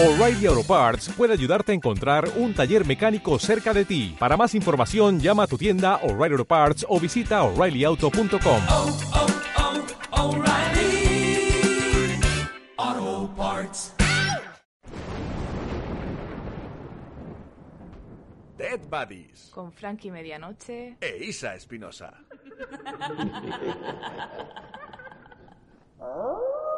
O'Reilly Auto Parts puede ayudarte a encontrar un taller mecánico cerca de ti. Para más información, llama a tu tienda O'Reilly Auto Parts o visita oreillyauto.com. oh, oh, Parts. Dead Buddies Con Frankie Medianoche. e Isa Espinosa.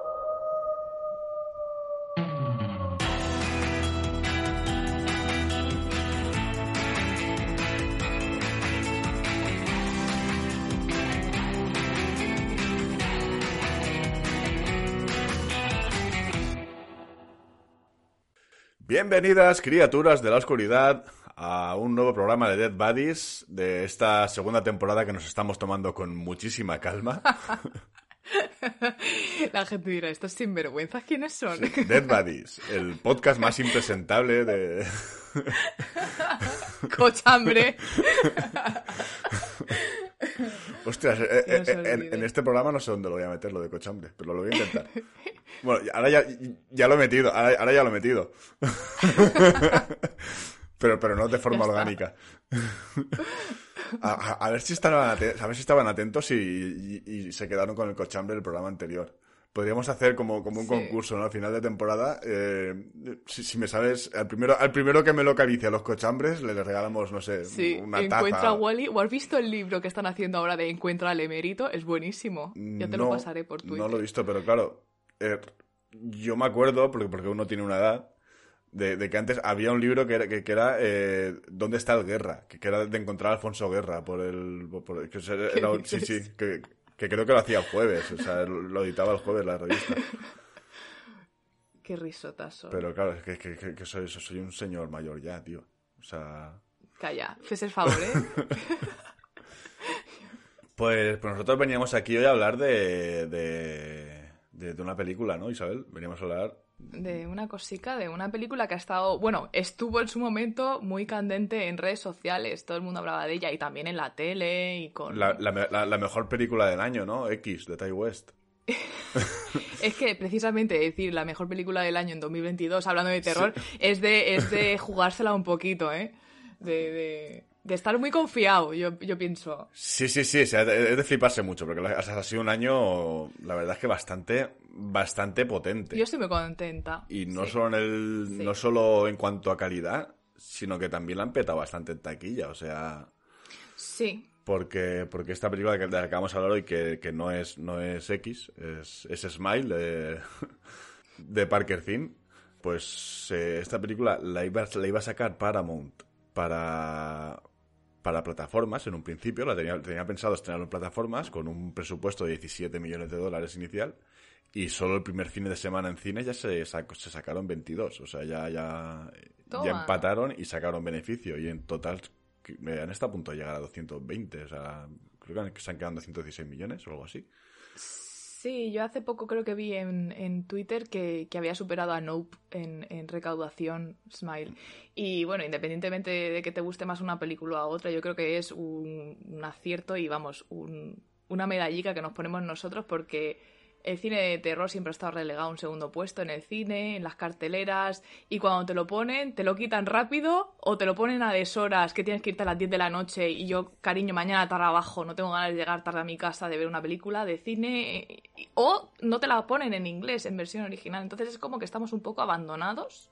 Bienvenidas, criaturas de la oscuridad, a un nuevo programa de Dead Buddies de esta segunda temporada que nos estamos tomando con muchísima calma. La gente dirá, ¿estos sinvergüenzas quiénes son? Dead Buddies, el podcast más impresentable de... Cochambre. Ostras, eh, eh, se en, este programa no sé dónde lo voy a meter, lo de cochambre, pero lo voy a intentar. Bueno, ahora ya, ya lo he metido, ahora, ahora ya lo he metido. Pero, pero no de forma orgánica. A, a- a ver si estaban atentos, a ver si estaban atentos y, y- y se quedaron con el cochambre del programa anterior. Podríamos hacer como, como un Sí. concurso, ¿no? Al final de temporada. eh, si, si me sabes, al primero, al primero que me localice a los cochambres, le regalamos, no sé, Sí, una encuentra taza. a Wally. ¿O has visto el libro que están haciendo ahora de Encuentra al emérito? Es buenísimo. Ya te lo No, pasaré por Twitter. No lo he visto, pero claro, eh, yo me acuerdo, porque, porque uno tiene una edad, de, de que antes había un libro que era, que, que era eh, ¿Dónde está el Guerra? Que, que era de encontrar a Alfonso Guerra por el... por- que era- ¿Qué era un- sí, sí, que, que creo que lo hacía el jueves, o sea, lo editaba el jueves la revista. Qué risotazo. Pero claro, es que, que, que- que soy, soy un señor mayor ya, tío. O sea... Calla, fes el favor, ¿eh? Pues, pues nosotros veníamos aquí hoy a hablar de, de, de, de una película, ¿no, Isabel? Veníamos a hablar de una cosica, de una película que ha estado, bueno, estuvo en su momento muy candente en redes sociales, todo el mundo hablaba de ella y también en la tele y con... La, la me- la- la mejor película del año, ¿no? X, de Ty West. Es que precisamente decir la mejor película del año en 2022, hablando de terror, es, de, es de jugársela un poquito, ¿eh? De, de, de estar muy confiado, yo, yo pienso. Sí, sí, sí, es de fliparse mucho, porque ha sido un año, la verdad es que bastante, bastante potente. Yo estoy muy contenta. Y no, Sí. solo en el, Sí. no solo en cuanto a calidad, sino que también la han petado bastante en taquilla, o sea... Sí, Porque, porque esta película de la que vamos a hablar hoy, que, que no, es, no es X, es, es Smile de, de Parker Thin, pues eh, esta película la iba, la iba a sacar Paramount para, para plataformas en un principio, la tenía, tenía pensado estrenarlo en plataformas con un presupuesto de 17 millones de dólares inicial y solo el primer fin de semana en cine ya se, se sacaron 22, o sea, ya, ya, ya empataron y sacaron beneficio y en total han estado a punto de llegar a 220, o sea, creo que se han quedado en 216 millones o algo así. Sí, yo hace poco creo que vi en, en Twitter que, que había superado a Nope en, en recaudación Smile. Y bueno, independientemente de que te guste más una película u otra, yo creo que es un, acierto y vamos, un- una medallica que nos ponemos nosotros porque el cine de terror siempre ha estado relegado a un segundo puesto en el cine, en las carteleras, y cuando te lo ponen, te lo quitan rápido o te lo ponen a deshoras, que tienes que irte a las 10 de la noche y yo, cariño, mañana trabajo, no tengo ganas de llegar tarde a mi casa de ver una película de cine, o no te la ponen en inglés, en versión original. Entonces es como que estamos un poco abandonados.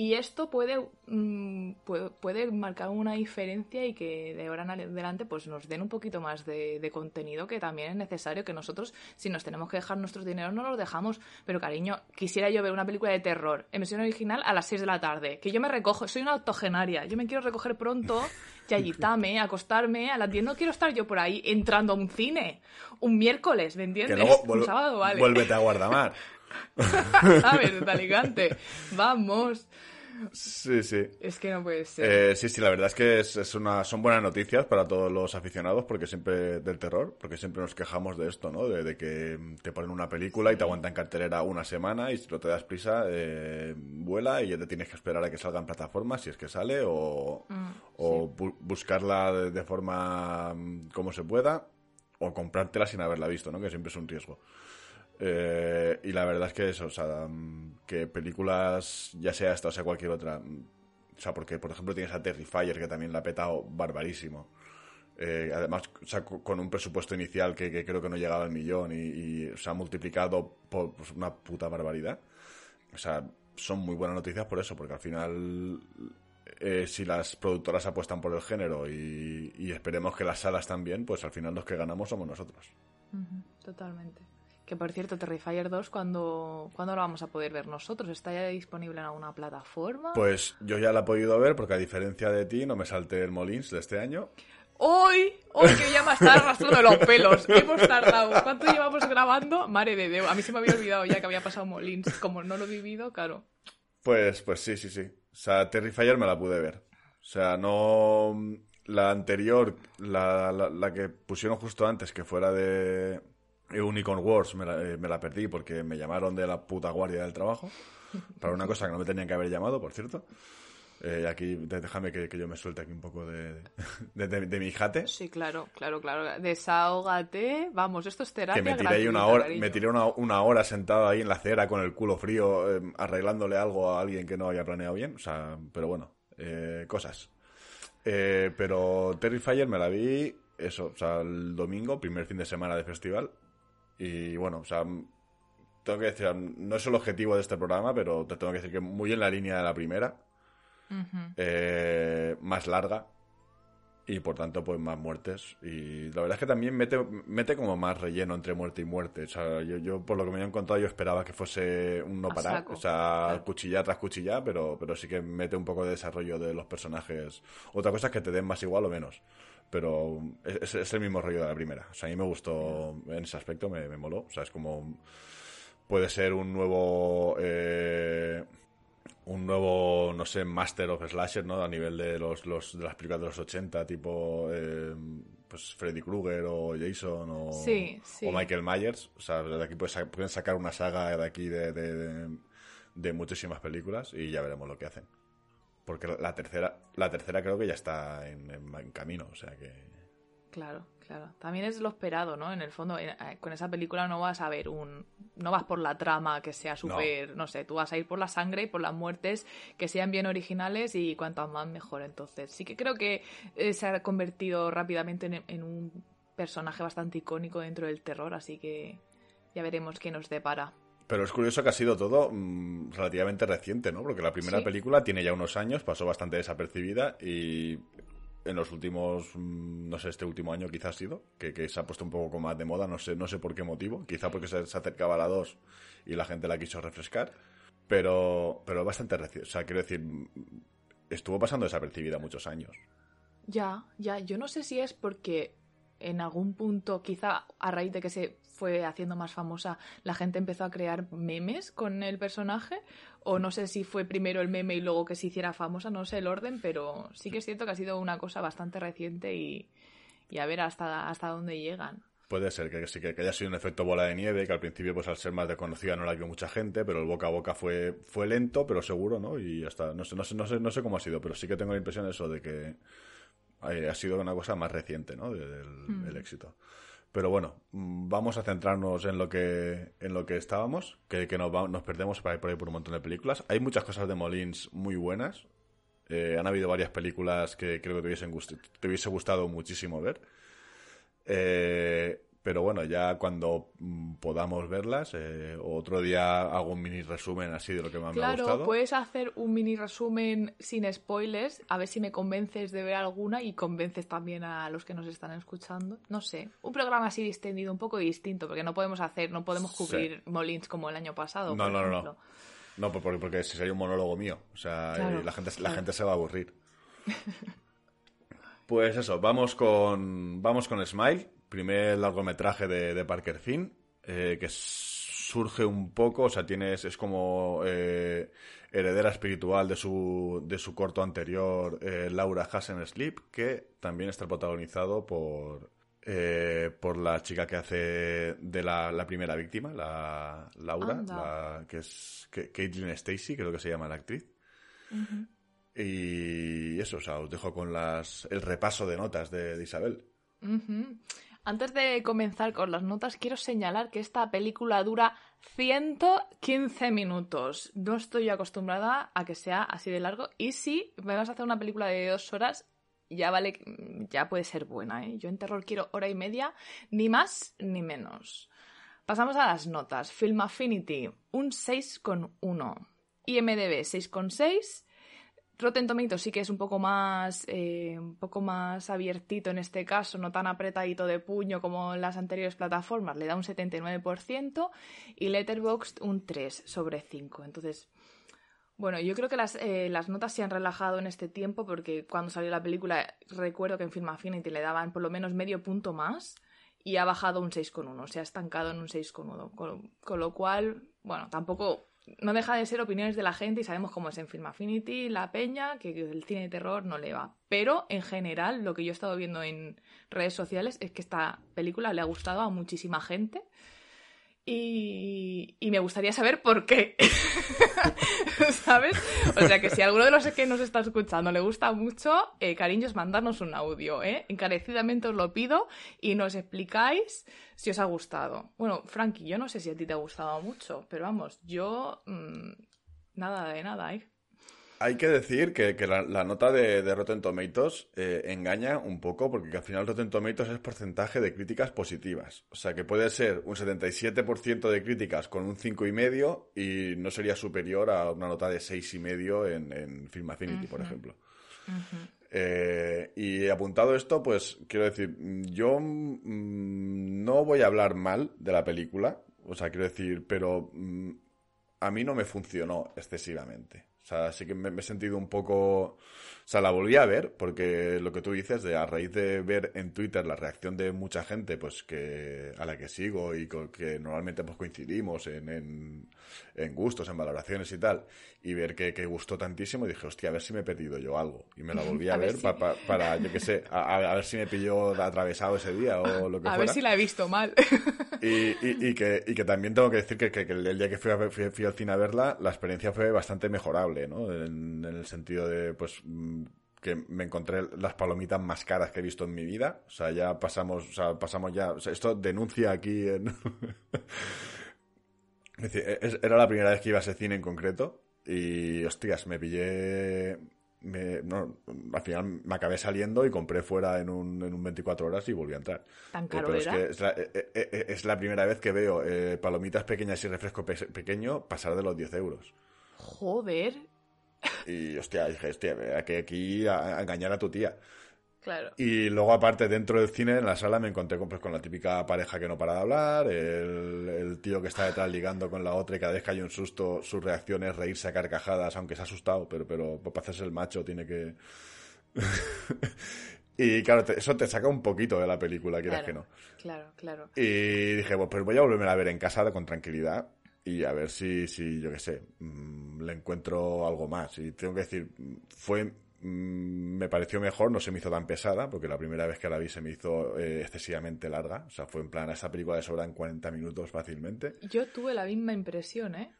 Y esto puede, mm, puede, puede marcar una diferencia y que de ahora en adelante pues nos den un poquito más de, de contenido que también es necesario que nosotros, si nos tenemos que dejar nuestros dineros, no los dejamos. Pero cariño, quisiera yo ver una película de terror en versión original a las 6 de la tarde. Que yo me recojo, soy una octogenaria, yo me quiero recoger pronto, yayitame, acostarme a las 10. No quiero estar yo por ahí entrando a un cine un miércoles, ¿me Que entiendes? luego un sábado, vale. vuélvete a Guardamar. ¿Sabes? De Alicante. Vamos. Sí, sí. Es que no puede ser. Eh, sí, sí, la verdad es que es, es una, son buenas noticias para todos los aficionados porque siempre del terror, porque siempre nos quejamos de esto, ¿no? De, de que te ponen una película y te aguantan cartelera una semana y si no te das prisa, eh, vuela y ya te tienes que esperar a que salga en plataformas si es que sale o, o bu- buscarla de, de forma mm, como se pueda o comprártela sin haberla visto, ¿no? Que siempre es un riesgo. Eh, y la verdad es que eso, o sea, mm, que películas, ya sea esta o sea cualquier otra, mm, o sea, porque por ejemplo tienes a Terrifier que también la ha petado barbarísimo. Eh, además, o sea, co- con un presupuesto inicial que, que creo que no llegaba al millón y, se ha multiplicado por pues, una puta barbaridad. O sea, son muy buenas noticias por eso, porque al final, eh, si las productoras apuestan por el género y, y esperemos que las salas también, pues al final los que ganamos somos nosotros. Totalmente. Que por cierto, Terrifier 2, ¿cuándo, ¿cuándo lo vamos a poder ver nosotros? ¿Está ya disponible en alguna plataforma? Pues yo ya la he podido ver porque a diferencia de ti no me salté el Molins de este año. Hoy, hoy que ya me está arrastrando los pelos. Hemos tardado. ¿Cuánto llevamos grabando? Madre de Dios. A mí se me había olvidado ya que había pasado Molins. Como no lo he vivido, claro. Pues, pues sí, sí, sí. O sea, Terrifier me la pude ver. O sea, no... La anterior, la, la, la que pusieron justo antes, que fuera de Unicorn Wars, me la, eh, me la perdí porque me llamaron de la puta guardia del trabajo. Para una cosa que no me tenían que haber llamado, por cierto. Eh, aquí, déjame que, que yo me suelte aquí un poco de, de, de- de mi jate. Sí, claro, claro, claro. Desahógate. Vamos, esto es terapia que me tiré gratuita, una hora, me tiré una, una hora sentado ahí en la acera con el culo frío, eh, arreglándole algo a alguien que no había planeado bien. O sea, pero bueno, eh, cosas. Eh, pero Terrifier me la vi, eso, o sea, el domingo, primer fin de semana de festival. Y bueno, o sea, tengo que decir, no es el objetivo de este programa, pero te tengo que decir que muy en la línea de la primera. Eh, más larga y por tanto pues más muertes y la verdad es que también mete, mete como más relleno entre muerte y muerte o sea yo, yo por lo que me han contado yo esperaba que fuese un no parar o sea claro. cuchilla tras cuchilla pero, pero sí que mete un poco de desarrollo de los personajes otra cosa es que te den más igual o menos pero es, es el mismo rollo de la primera o sea a mí me gustó en ese aspecto me, me moló o sea es como puede ser un nuevo eh, un nuevo, no sé, Master of Slasher, ¿no? A nivel de los, los de las películas de los 80, tipo eh, pues Freddy Krueger o Jason o, Sí, sí. o Michael Myers. O sea, de aquí pueden sacar una saga de aquí de, de, de- de muchísimas películas y ya veremos lo que hacen. Porque la- tercera, la tercera creo que ya está en, en- en camino, o sea que... Claro, claro. También es lo esperado, ¿no? En el fondo, en- eh, con esa película no vas a ver un... No vas por la trama que sea súper... No. sé, tú vas a ir por la sangre y por las muertes que sean bien originales y cuantas más mejor. Entonces, sí que creo que eh, se ha convertido rápidamente en, en un personaje bastante icónico dentro del terror, así que ya veremos qué nos depara. Pero es curioso que ha sido todo mm, relativamente reciente, ¿no? Porque la primera Sí. película tiene ya unos años, pasó bastante desapercibida y en los últimos, mm, no sé, este último año quizás ha sido, que, que se ha puesto un poco más de moda, no sé, no sé por qué motivo, quizá porque se, se acercaba a la 2 y la gente la quiso refrescar, pero, pero bastante reciente, o sea, quiero decir, mm, estuvo pasando desapercibida muchos años. Ya, ya, yo no sé si es porque en algún punto, quizá a raíz de que se fue haciendo más famosa, la gente empezó a crear memes con el personaje, o no sé si fue primero el meme y luego que se hiciera famosa, no sé el orden, pero sí que es cierto que ha sido una cosa bastante reciente y, y a ver hasta, hasta dónde llegan. Puede ser que sí que, que haya sido un efecto bola de nieve, que al principio, pues al ser más desconocida, no la vio mucha gente, pero el boca a boca fue, fue lento, pero seguro, ¿no? Y hasta, no sé, no sé, no sé, no sé cómo ha sido, pero sí que tengo la impresión de eso, de que eh, ha sido una cosa más reciente, ¿no? de- del, del éxito. Pero bueno, mm, vamos a centrarnos en lo que, en lo que estábamos, que, que nos, va- nos perdemos por ahí, por ahí por un montón de películas. Hay muchas cosas de Molins muy buenas. Eh, han habido varias películas que creo que te, hubiesen te hubiese gustado muchísimo ver. Eh, pero bueno, ya cuando mm, podamos verlas, eh, otro día hago un mini resumen así de lo que más me ha Claro, gustado. puedes hacer un mini resumen sin spoilers, a ver si me convences de ver alguna y convences también a los que nos están escuchando. No sé, un programa así distendido, un poco distinto, porque no podemos hacer, no podemos Sí. cubrir Molins como el año pasado. No, por no, no, no. porque, porque sería un monólogo mío. O sea, Claro, la, gente, la claro. gente se va a aburrir. Pues eso, vamos con, vamos con Smile, primer largometraje de, de Parker Finn, eh, que surge un poco, o sea, tienes, es como eh, heredera espiritual de su, de su corto anterior, eh, Laura Hassan Sleep, que también está protagonizado por, eh, por la chica que hace de la, la primera víctima, la Laura, la- que es que, Caitlin Stacy, creo que se llama la actriz. Y eso, o sea, os dejo con las, el repaso de notas de, de Isabel. Antes de comenzar con las notas, quiero señalar que esta película dura 115 minutos. No estoy acostumbrada a que sea así de largo. Y si me vas a hacer una película de dos horas, ya vale, ya puede ser buena, ¿eh? Yo en terror quiero hora y media, ni más ni menos. Pasamos a las notas. Film Affinity, un 6,1. IMDB, 6,6. Rotten sí que es un poco más eh, un poco más abiertito en este caso, no tan apretadito de puño como en las anteriores plataformas, le da un 79% y Letterboxd un 3 sobre 5. Entonces, bueno, yo creo que las, eh, las notas se han relajado en este tiempo porque cuando salió la película recuerdo que en Film Affinity le daban por lo menos medio punto más y ha bajado un 6,1, se ha estancado en un 6,1, con, con lo cual, bueno, tampoco no deja de ser opiniones de la gente y sabemos cómo es en Film Affinity, la peña, que el cine de terror no le va. Pero en general, lo que yo he estado viendo en redes sociales es que esta película le ha gustado a muchísima gente. Y, y me gustaría saber por qué. ¿Sabes? O sea que si a alguno de los que nos está escuchando le gusta mucho, eh, cariños, mandarnos un audio, ¿eh? Encarecidamente os lo pido y nos explicáis si os ha gustado. Bueno, Frankie, yo no sé si a ti te ha gustado mucho, pero vamos, yo. mmm, nada de nada, ¿eh? Hay que decir que, que la, la nota de, de Rotten Tomatoes eh, engaña un poco, porque al final Rotten Tomatoes es porcentaje de críticas positivas. O sea que puede ser un 77% de críticas con un 5,5 y no sería superior a una nota de 6,5 en, en Film Affinity, por ejemplo. Eh, y apuntado esto, pues quiero decir, yo mm, no voy a hablar mal de la película, o sea, quiero decir, pero mm, a mí no me funcionó excesivamente. O sea, sí que me, me he sentido un poco... O sea, la volví a ver porque lo que tú dices, de a raíz de ver en Twitter la reacción de mucha gente, pues que a la que sigo y con, que normalmente pues coincidimos en, en, en gustos, en valoraciones y tal, y ver que, que, gustó tantísimo, dije, hostia, a ver si me he perdido yo algo. Y me la volví a, A ver ver si- pa- pa- para, yo qué sé, a, a- a ver si me pilló atravesado ese día o lo que A fuera. ver si la he visto mal. Y, y- y que, y que también tengo que decir que, que- que el día que fui, a fui- fui al cine a verla, la experiencia fue bastante mejorable, ¿no? En, en el sentido de, pues, que me encontré las palomitas más caras que he visto en mi vida. O sea, ya pasamos, o sea, pasamos ya, o sea, esto denuncia aquí en... es decir, es- era la primera vez que iba a ese cine en concreto y, hostias, me pillé... Me, no, al final me acabé saliendo y compré fuera en un, en un 24 horas y volví a entrar. ¿Tan Eh, caro pero es era? que es la, eh, eh, eh, es la primera vez que veo eh, palomitas pequeñas y refresco pe- pequeño pasar de los 10 euros. Joder. Y hostia, dije, hostia, a que aquí a, a engañar a tu tía. Claro. Y luego, aparte, dentro del cine, en la sala, me encontré con, pues, con la típica pareja que no para de hablar, el, el tío que está detrás ligando con la otra y cada vez que hay un susto, su reacción es reírse a carcajadas, aunque se ha asustado, pero, pero para hacerse el macho tiene que... y claro, te- eso te saca un poquito de la película, quieras Claro, que no. claro, claro. Y dije, pues, pues voy a volverme a ver en casa con tranquilidad y a ver si, si yo qué sé, mm, le encuentro algo más. Y tengo que decir, fue, mm, me pareció mejor, no se me hizo tan pesada, porque la primera vez que la vi se me hizo eh, excesivamente larga. O sea, fue en plan, a esa película de sobran 40 minutos fácilmente. Yo tuve la misma impresión, ¿eh?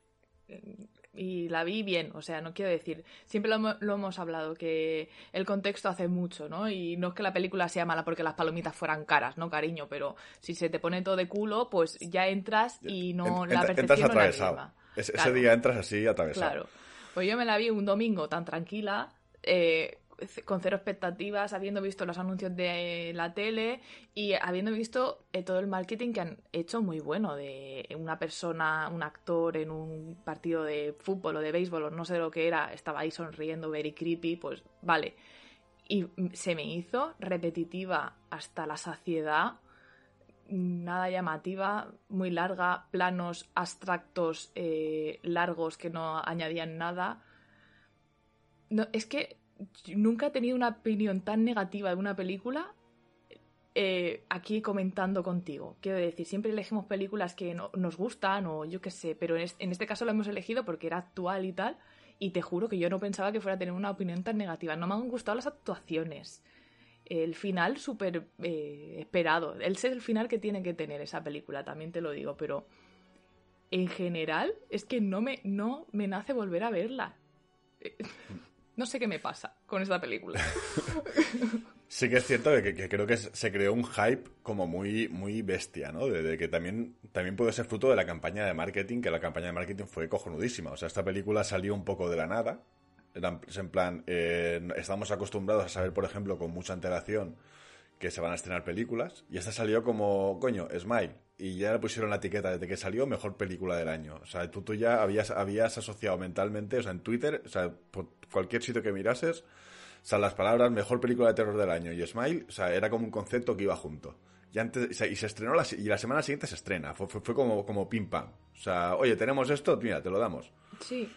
Y la vi bien, o sea, no quiero decir, siempre lo, lo hemos hablado, que el contexto hace mucho, ¿no? Y no es que la película sea mala porque las palomitas fueran caras, ¿no, cariño? Pero si se te pone todo de culo, pues ya entras y no, la percepción entras no es la atravesado. misma. Ese, ese día entras así atravesado. Claro. Pues yo me la vi un domingo tan tranquila, eh, con cero expectativas, habiendo visto los anuncios de la tele y habiendo visto eh, todo el marketing que han hecho muy bueno de una persona, un actor en un partido de fútbol o de béisbol o no sé lo que era, estaba ahí sonriendo, very creepy, pues vale. Y se me hizo repetitiva hasta la saciedad nada llamativa, muy larga, planos abstractos eh, largos que no añadían nada. No, es que nunca he tenido una opinión tan negativa de una película eh, aquí comentando contigo. Quiero decir, siempre elegimos películas que no- nos gustan o yo qué sé, pero en es- en este caso lo hemos elegido porque era actual y tal. Y te juro que yo no pensaba que fuera a tener una opinión tan negativa. No me han gustado las actuaciones el final súper eh, esperado. Él es el final que tiene que tener esa película, también te lo digo, pero en general es que no me, no me nace volver a verla. No sé qué me pasa con esta película. Sí que es cierto que, creo que se creó un hype como muy, muy bestia, ¿no? De, que también, también puede ser fruto de la campaña de marketing, que la campaña de marketing fue cojonudísima. O sea, esta película salió un poco de la nada. En plan, eh, estamos acostumbrados a saber, por ejemplo, con mucha antelación que se van a estrenar películas. Y esta salió como, coño, Smile. Y ya le pusieron la etiqueta desde que salió mejor película del año. O sea, tú, tú ya habías, habías asociado mentalmente, o sea, en Twitter, o sea, por cualquier sitio que mirases, o las palabras mejor película de terror del año y Smile, o sea, era como un concepto que iba junto. Y, antes, y se estrenó la, y la semana siguiente se estrena. Fue, fue, fue como, como pim pam. O sea, oye, tenemos esto, mira, te lo damos. Sí.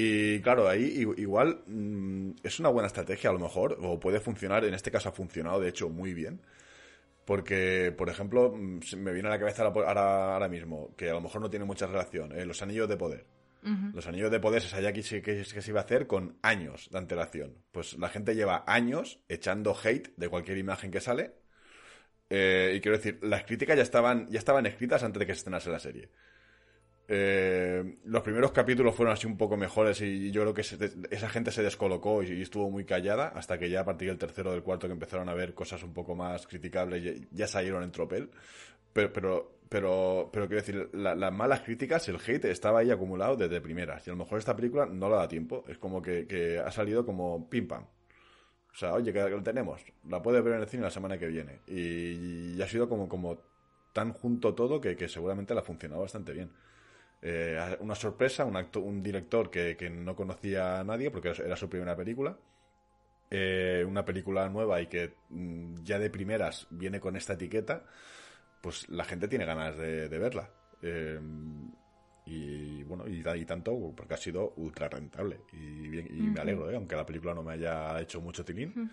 Y claro, ahí igual mm, es una buena estrategia a lo mejor, o puede funcionar, en este caso ha funcionado de hecho muy bien. Porque, por ejemplo, mm, me viene a la cabeza ahora, ahora, mismo, que a lo mejor no tiene mucha relación, eh, los anillos de poder. Los anillos de poder se sabía que, se- que- que se iba a hacer con años de antelación. Pues la gente lleva años echando hate de cualquier imagen que sale. Eh, y quiero decir, las críticas ya estaban, ya estaban escritas antes de que se estrenase la serie. Eh, los primeros capítulos fueron así un poco mejores y yo creo que se- esa gente se descolocó y, y estuvo muy callada hasta que ya a partir del tercero o del cuarto que empezaron a ver cosas un poco más criticables ya, ya salieron en tropel. Pero, pero, pero, pero quiero decir, la- las malas críticas, el hate estaba ahí acumulado desde primeras y a lo mejor esta película no la da tiempo. Es como que, que ha salido como pim pam. O sea, oye, que lo tenemos. La puedes ver en el cine la semana que viene. Y, y ha sido como, como tan junto todo que, que seguramente le ha funcionado bastante bien. Eh, una sorpresa, un, acto, un director que, que no conocía a nadie porque era su primera película. Eh, una película nueva y que mm, ya de primeras viene con esta etiqueta, pues la gente tiene ganas de, de verla. Eh, y bueno, y, y tanto porque ha sido ultra rentable. Y, bien, y me alegro, ¿eh? aunque la película no me haya hecho mucho tilín.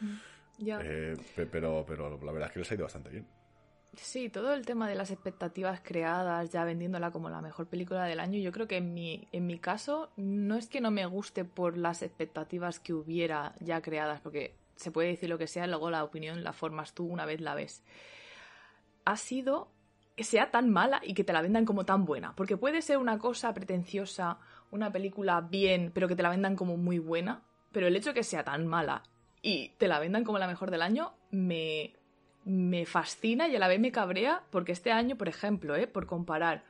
Pero, pero la verdad es que les ha ido bastante bien. Sí, todo el tema de las expectativas creadas, ya vendiéndola como la mejor película del año, yo creo que en mi, en mi caso no es que no me guste por las expectativas que hubiera ya creadas, porque se puede decir lo que sea, luego la opinión la formas tú una vez la ves. Ha sido que sea tan mala y que te la vendan como tan buena, porque puede ser una cosa pretenciosa, una película bien, pero que te la vendan como muy buena, pero el hecho de que sea tan mala y te la vendan como la mejor del año me, me fascina y a la vez me cabrea porque este año, por ejemplo, ¿eh? por comparar,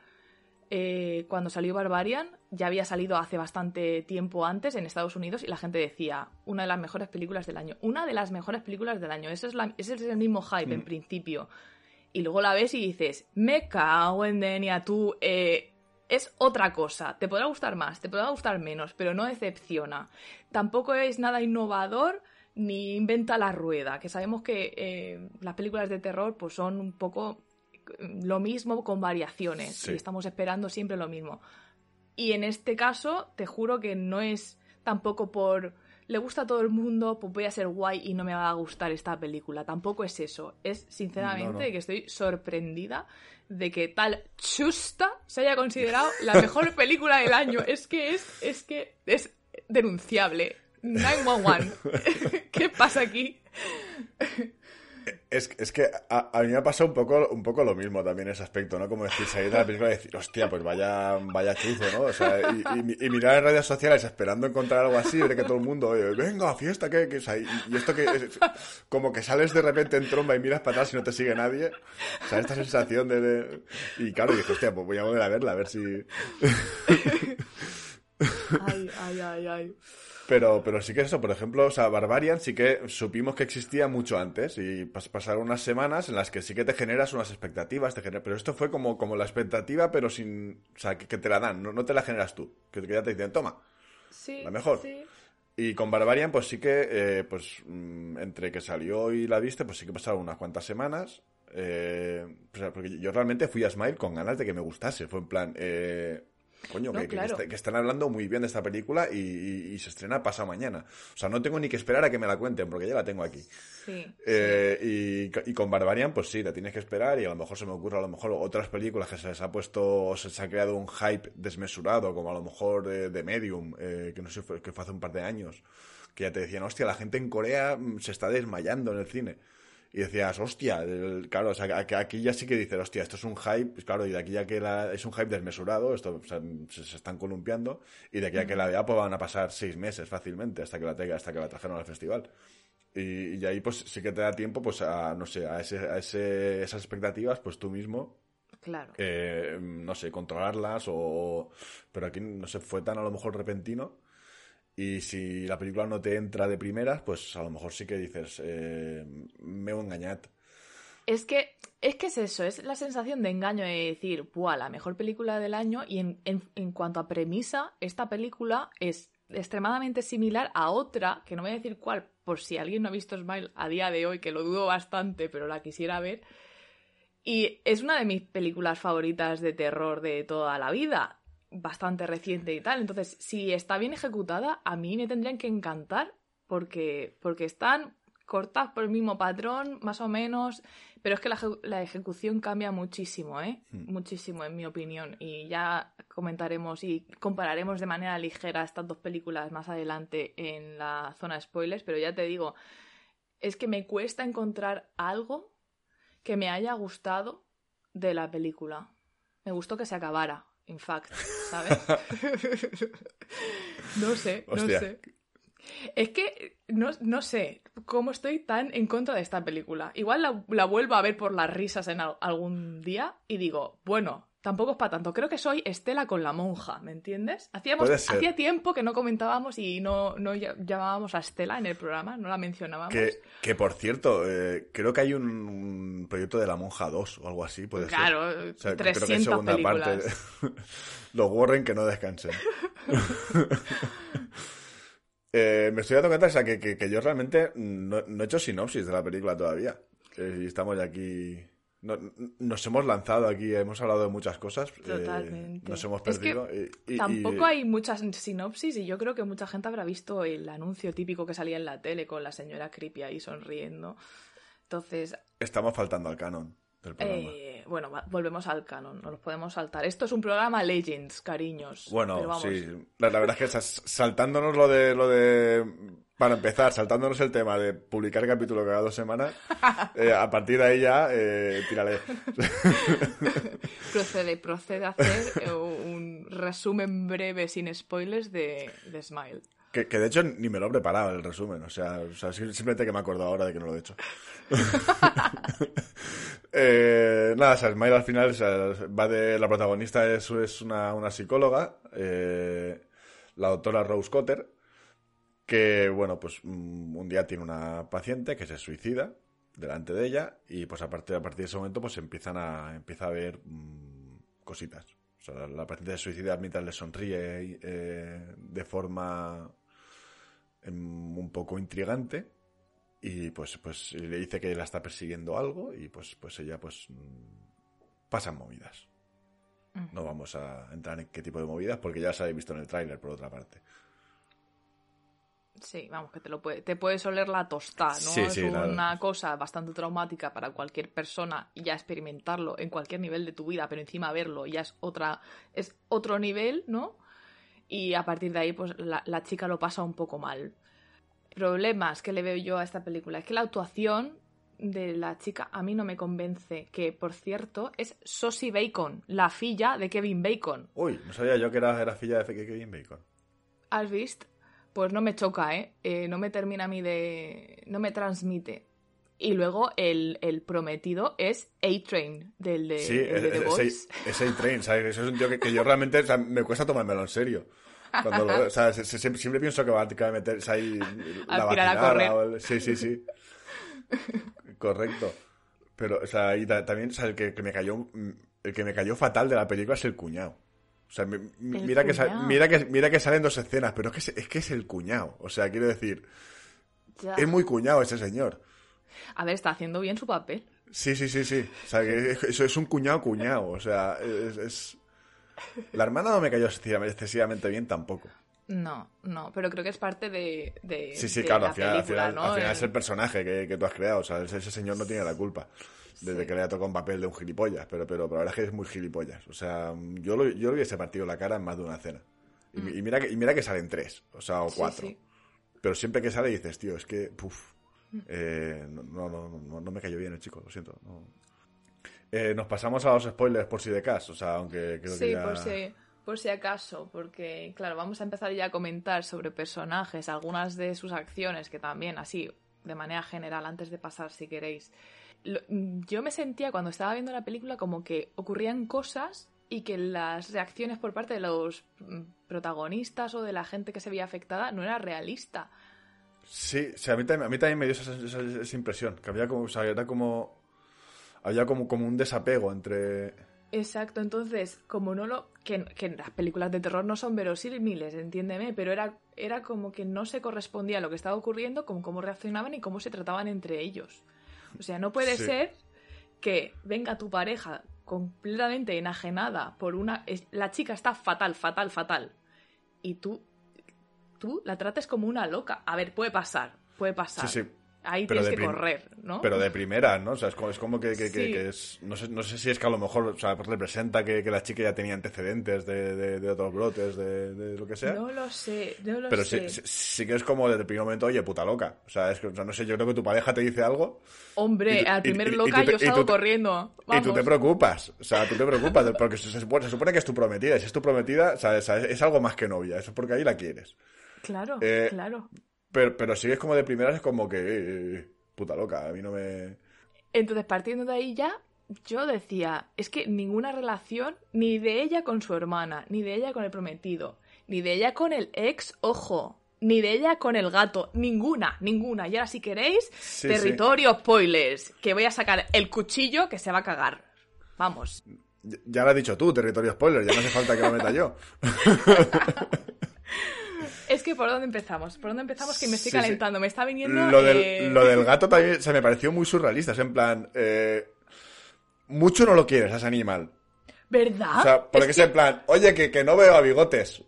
eh, cuando salió Barbarian ya había salido hace bastante tiempo antes en Estados Unidos y la gente decía una de las mejores películas del año, una de las mejores películas del año, ese es, la- ese es el mismo hype en principio. Y luego la ves y dices, me cago en Denia, tú, eh, es otra cosa. Te podrá gustar más, te podrá gustar menos, pero no decepciona. Tampoco es nada innovador ni inventa la rueda, que sabemos que eh, las películas de terror pues son un poco eh, lo mismo con variaciones Sí. y estamos esperando siempre lo mismo. Y en este caso, te juro que no es tampoco por le gusta a todo el mundo, pues voy a ser guay y no me va a gustar esta película. Tampoco es eso. Es sinceramente No, no. que estoy sorprendida de que tal chusta se haya considerado la mejor película del año. Es que es, es que es denunciable. 911. ¿Qué pasa aquí? Es, es que a, a mí me ha pasado un poco, un poco lo mismo también ese aspecto, ¿no? Como decir, salir de la película y decir, hostia, pues vaya, vaya chuzo, ¿no? O sea, y, y- y mirar en redes sociales esperando encontrar algo así, ver que todo el mundo, oye, venga, fiesta, que, que, o sea, y, y esto que es como que sales de repente en tromba y miras para atrás y no te sigue nadie. O sea, esta sensación de... de- Y claro, dije, hostia, pues voy a volver a verla, a ver si... Ay, ay, ay, ay. Pero, pero sí que eso, por ejemplo, o sea, Barbarian sí que supimos que existía mucho antes y pas- pasaron unas semanas en las que sí que te generas unas expectativas, te genera- pero esto fue como, como la expectativa, pero sin, o sea, que, que te la dan, no, no te la generas tú, que, que ya te dicen, toma. Sí, La mejor. sí. Y con Barbarian, pues sí que, eh, pues mm, entre que salió y la viste, pues sí que pasaron unas cuantas semanas. eh, porque yo realmente fui a Smile con ganas de que me gustase. Fue en plan, eh, coño, No, que, están hablando muy bien de esta película y, y- y se estrena pasado mañana. O sea, no tengo ni que esperar a que me la cuenten, porque ya la tengo aquí. Sí. Eh, y, y con Barbarian, pues sí, la tienes que esperar y a lo mejor se me ocurre a lo mejor otras películas que se les ha puesto, se les ha creado un hype desmesurado, como a lo mejor de, de Medium, eh, que no sé, que fue hace un par de años, que ya te decían, hostia, la gente en Corea mm, se está desmayando en el cine. Y decías, hostia, el- claro, o sea, aquí ya sí que dices, hostia, esto es un hype, pues claro, y de aquí ya que la- es un hype desmesurado, esto o sea, se, se están columpiando, y de aquí a que la vea, pues van a pasar seis meses fácilmente hasta que la tenga, hasta que la trajeron al festival. Y, y ahí pues sí que te da tiempo, pues a, no sé, a, ese, a ese, esas expectativas, pues tú mismo Claro. eh, no sé, controlarlas o... Pero aquí, no sé, fue tan a lo mejor repentino y si la película no te entra de primeras, pues a lo mejor sí que dices, eh, me he engañado. Es que, es que es eso, es la sensación de engaño de decir, ¡buah! La mejor película del año. Y en, en- en cuanto a premisa, esta película es extremadamente similar a otra, que no voy a decir cuál, por si alguien no ha visto Smile a día de hoy, que lo dudo bastante, pero la quisiera ver. Y es una de mis películas favoritas de terror de toda la vida, bastante reciente y tal. Entonces, si está bien ejecutada, a mí me tendrían que encantar porque, porque están cortas por el mismo patrón, más o menos, pero es que la, eje- la ejecución cambia muchísimo, ¿eh? Muchísimo, en mi opinión. Y ya comentaremos y compararemos de manera ligera estas dos películas más adelante en la zona de spoilers, pero ya te digo, es que me cuesta encontrar algo que me haya gustado de la película. Me gustó que se acabara, in fact, ¿sabes? no sé, no sé. Es que no, no sé cómo estoy tan en contra de esta película. Igual la, la vuelvo a ver por las risas en al- algún día y digo, bueno, tampoco es para tanto. Creo que soy Estela con la monja, ¿me entiendes? Hacíamos, hacía tiempo que no comentábamos y no, no ll- llamábamos a Estela en el programa, no la mencionábamos. Que, que por cierto, eh, creo que hay un, un proyecto de La Monja 2 o algo así, puede ser. Claro, sea, que creo que hay 300 segunda películas. parte. Los Warren que no descansen. Eh, me estoy dando cuenta o sea, que, que- que yo realmente no, no he hecho sinopsis de la película todavía. Eh, y estamos ya aquí. No- nos hemos lanzado aquí, hemos hablado de muchas cosas. eh, Totalmente. nos hemos Es que perdido. y- y- y- Tampoco hay muchas sinopsis y yo creo que mucha gente habrá visto el anuncio típico que salía en la tele con la señora creepy ahí sonriendo. Entonces, Estamos faltando al canon del programa. eh, bueno, volvemos al canon, no los podemos saltar. Esto es un programa Legends, cariños. Bueno, sí. La, la verdad es que saltándonos lo de lo de para empezar, saltándonos el tema de publicar capítulo cada dos semanas, eh, a partir de ahí ya eh, tírale. Procede, procede a hacer eh, un resumen breve sin spoilers de, de Smile. Que, que de hecho ni me lo he preparado el resumen, o sea, o sea, sim- simplemente que me acuerdo ahora de que no lo he hecho. Eh, nada, o sea, Smile al final o sea, va de. La protagonista es, es una, una psicóloga, eh, la doctora Rose Cotter, que, bueno, pues mm, un día tiene una paciente que se suicida delante de ella y, pues, a partir, a partir de ese momento, pues empiezan a, empieza a ver mm, cositas. O sea, la, la paciente se suicida mientras le sonríe eh, de forma em, un poco intrigante y pues pues le dice que la está persiguiendo algo y pues pues ella pues mm, pasan movidas. No vamos a entrar en qué tipo de movidas porque ya se habéis visto en el tráiler por otra parte Sí, vamos, que te lo puede, te puedes oler la tostada, ¿no? Sí, es sí, una cosa bastante traumática para cualquier persona ya experimentarlo en cualquier nivel de tu vida, pero encima verlo ya es otra, es otro nivel, ¿no? Y a partir de ahí, pues la, la chica lo pasa un poco mal. Problemas que le veo yo a esta película es que la actuación de la chica a mí no me convence, que por cierto es Sosie Bacon, la filla de Kevin Bacon. uy no sabía yo que era, era filla de Kevin Bacon ¿Has visto? Pues no me choca, ¿eh? Eh, No me termina a mí de... No me transmite. Y luego el, el prometido es A-Train, del de, sí el de The es, A-Train ¿sabes? eso es un tío que, que yo realmente o sea, me cuesta tomármelo en serio cuando lo veo, o sea, se- se- siempre, siempre pienso que va, a meterse ahí la A tirar a correr. o el- sí, sí, sí. Correcto. Pero, o sea, y ta- también, o sea, el que, que me cayó, el que me cayó fatal de la película es el cuñado. O sea, mi- mira que, mira que mira que salen dos escenas, pero es que es, que es el cuñado. O sea, quiero decir, Ya. es muy cuñado ese señor. A ver, está haciendo bien su papel. Sí, sí, sí, sí. O sea, que es- eso es un cuñado cuñado. O sea, es, es- La hermana no me cayó excesivamente bien tampoco. No, no, pero creo que es parte de, de, Sí, sí, de claro, la al final, al final, ¿no? al final El- es el personaje que, que tú has creado. O sea, ese señor no tiene la culpa desde Sí. que le haya tocado un papel de un gilipollas. Pero, pero, pero la verdad es que es muy gilipollas. O sea, yo lo, yo le hubiese partido la cara en más de una cena. Y, y mira que, y mira que salen tres, o sea, o Mm. Sí, cuatro. sí. Pero siempre que sale dices, tío, es que, puf. Eh, no, no, no, no- no me cayó bien el chico, lo siento. Eh, nos pasamos a los spoilers por si de caso, o sea, aunque creo que Sí, ya... por si, por si acaso, porque claro, vamos a empezar ya a comentar sobre personajes, algunas de sus acciones, que también así, de manera general, antes de pasar, si queréis. Lo- yo me sentía cuando estaba viendo la película como que ocurrían cosas y que las reacciones por parte de los mm, protagonistas o de la gente que se veía afectada no era realista. Sí, sí, a, mí también, a mí también me dio esa, esa- esa impresión, que había como, o sea, era como... Había como, como un desapego entre... Exacto, entonces, como no lo. Que, que las películas de terror no son verosímiles, entiéndeme, pero era, era como que no se correspondía a lo que estaba ocurriendo con cómo reaccionaban y cómo se trataban entre ellos. O sea, no puede Sí. ser que venga tu pareja completamente enajenada por una. la chica está fatal, fatal, fatal. Y tú. Tú la trates como una loca. A ver, puede pasar, puede pasar. Sí, sí, Ahí pero tienes que correr, ¿no? pero de primera, ¿no? O sea, es como, es como que, que- que- Sí. que es... No sé, no sé si es que a lo mejor, o sea, pues representa que, la chica ya tenía antecedentes de, de- de otros brotes, de, de lo que sea. No lo sé, no lo Pero sé. sí, sí, sí que es como desde el primer momento, oye, puta loca. O sea, es que, o sea, no sé, yo creo que tu pareja te dice algo Hombre, tú- al primer y- loca te- yo tú salgo te- corriendo. y tú te preocupas. O sea, tú te preocupas porque se, se supone, se supone que es tu prometida. Y si es tu prometida, o sea, es, es algo más que novia. Eso es porque ahí la quieres. Claro, Eh, claro. Pero, pero si es como de primeras, es como que... eh, eh, puta loca, a mí no me... Entonces, partiendo de ahí ya, yo decía, es que ninguna relación, ni de ella con su hermana, ni de ella con el prometido, ni de ella con el ex, ojo, ni de ella con el gato, ninguna, ninguna. Y ahora si queréis, Sí, territorio spoilers, que voy a sacar el cuchillo que se va a cagar. Vamos. Ya- Ya lo has dicho tú, territorio spoiler, ya no hace falta que lo meta yo. Que por dónde empezamos, por dónde empezamos que me estoy Sí, sí. calentando, me está viniendo... Lo del, eh, lo del gato también se me pareció muy surrealista. Es en plan... eh, mucho no lo quieres a ese animal. ¿Verdad? O sea, porque Es en plan, oye, que, que no veo a bigotes.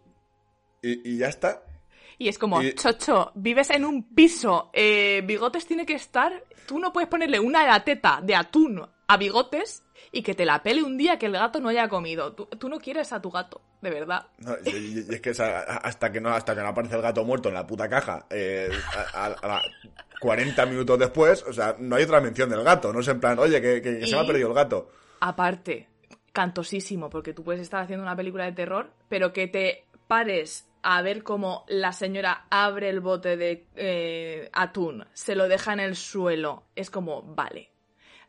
Y, y ya está. Y es como, Y- chocho, vives en un piso, eh, Bigotes tiene que estar, tú no puedes ponerle una de la teta de atún a Bigotes y que te la pele un día que el gato no haya comido. Tú, tú no quieres a tu gato, de verdad. No, y, y- y es que hasta que no hasta que no aparece el gato muerto en la puta caja, eh, a, a- a la- 40 minutos después, o sea, no hay otra mención del gato. No es en plan, oye, que, que- que se me ha perdido el gato. Aparte, cantosísimo, porque tú puedes estar haciendo una película de terror, pero que te pares a ver cómo la señora abre el bote de eh, atún, se lo deja en el suelo, es como, vale.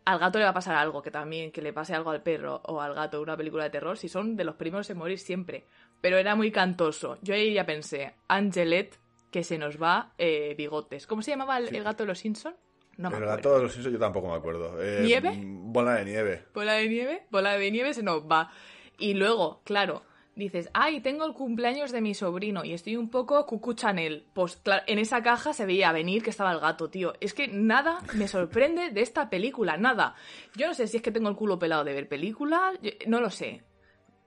Al gato le va a pasar algo, que también que le pase algo al perro o al gato una película de terror, si son de los primeros en morir siempre. Pero era muy cantoso. Yo ahí ya pensé, Angelet, que se nos va eh, bigotes. ¿Cómo se llamaba el, el gato de los Simpson? No me el acuerdo. gato de los Simpsons yo tampoco me acuerdo. Eh, ¿Nieve? Bola de nieve. bola de nieve, bola de nieve se nos va. Y luego, claro, dices, ay, tengo el cumpleaños de mi sobrino y estoy un poco cucu Chanel. Pues claro, en esa caja se veía venir que estaba el gato, tío. Es que nada me sorprende de esta película, nada. Yo no sé si es que tengo el culo pelado de ver películas, no lo sé.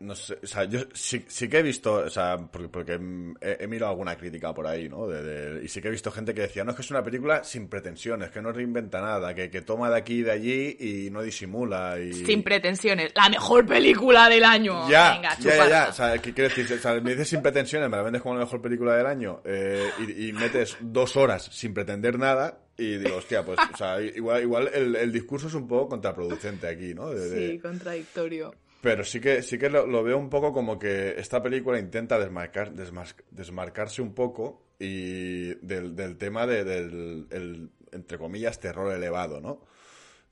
No sé, o sea, yo sí, sí que he visto, o sea, porque, porque he, he mirado alguna crítica por ahí, ¿no? De- de- y sí que he visto gente que decía, no, es que es una película sin pretensiones, que no reinventa nada, que, que toma de aquí y de allí y no disimula. Y... Sin pretensiones, la mejor película del año. Ya, Venga, ya, ya, ya. O sea, ¿qué quiero decir? O sea, me dices sin pretensiones, me la vendes como la mejor película del año eh, y, y metes dos horas sin pretender nada y digo, hostia, pues, o sea, igual, igual el, el discurso es un poco contraproducente aquí, ¿no? De- de- Sí, contradictorio. Pero sí que, sí que lo, veo un poco como que esta película intenta desmarcar, desmas- desmarcarse un poco y del, del tema de- del, el, entre comillas, terror elevado, ¿no? O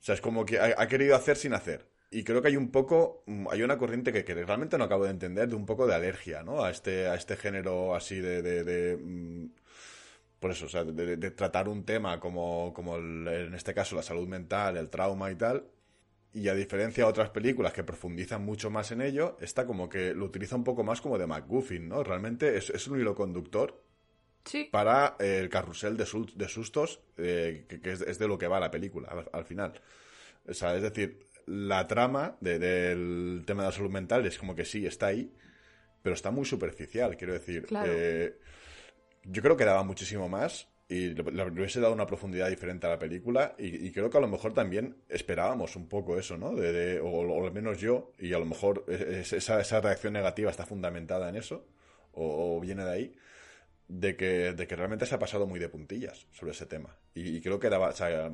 sea, es como que ha, querido hacer sin hacer. Y creo que hay un poco, mm, hay una corriente que, que realmente no acabo de entender, de un poco de alergia, ¿no? A este, a este género así de... de- de, mm, por eso, o sea, de tratar un tema como, como el- en este caso la salud mental, el trauma y tal, y a diferencia de otras películas que profundizan mucho más en ello, esta como que lo utiliza un poco más como de MacGuffin, ¿no? Realmente es, es un hilo conductor Sí. para eh, el carrusel de, de sustos eh, que, que es, es de lo que va la película al, al final. O sea, es decir, la trama de- del tema de la salud mental es como que sí, está ahí, pero está muy superficial, quiero decir. Claro. Eh, yo creo que daba muchísimo más y le, hubiese dado una profundidad diferente a la película y, y creo que a lo mejor también esperábamos un poco eso, ¿no? De, de- o, o al menos yo, y a lo mejor es- esa, esa reacción negativa está fundamentada en eso o- o viene de ahí de que, de que realmente se ha pasado muy de puntillas sobre ese tema. Y, y creo que daba, o sea,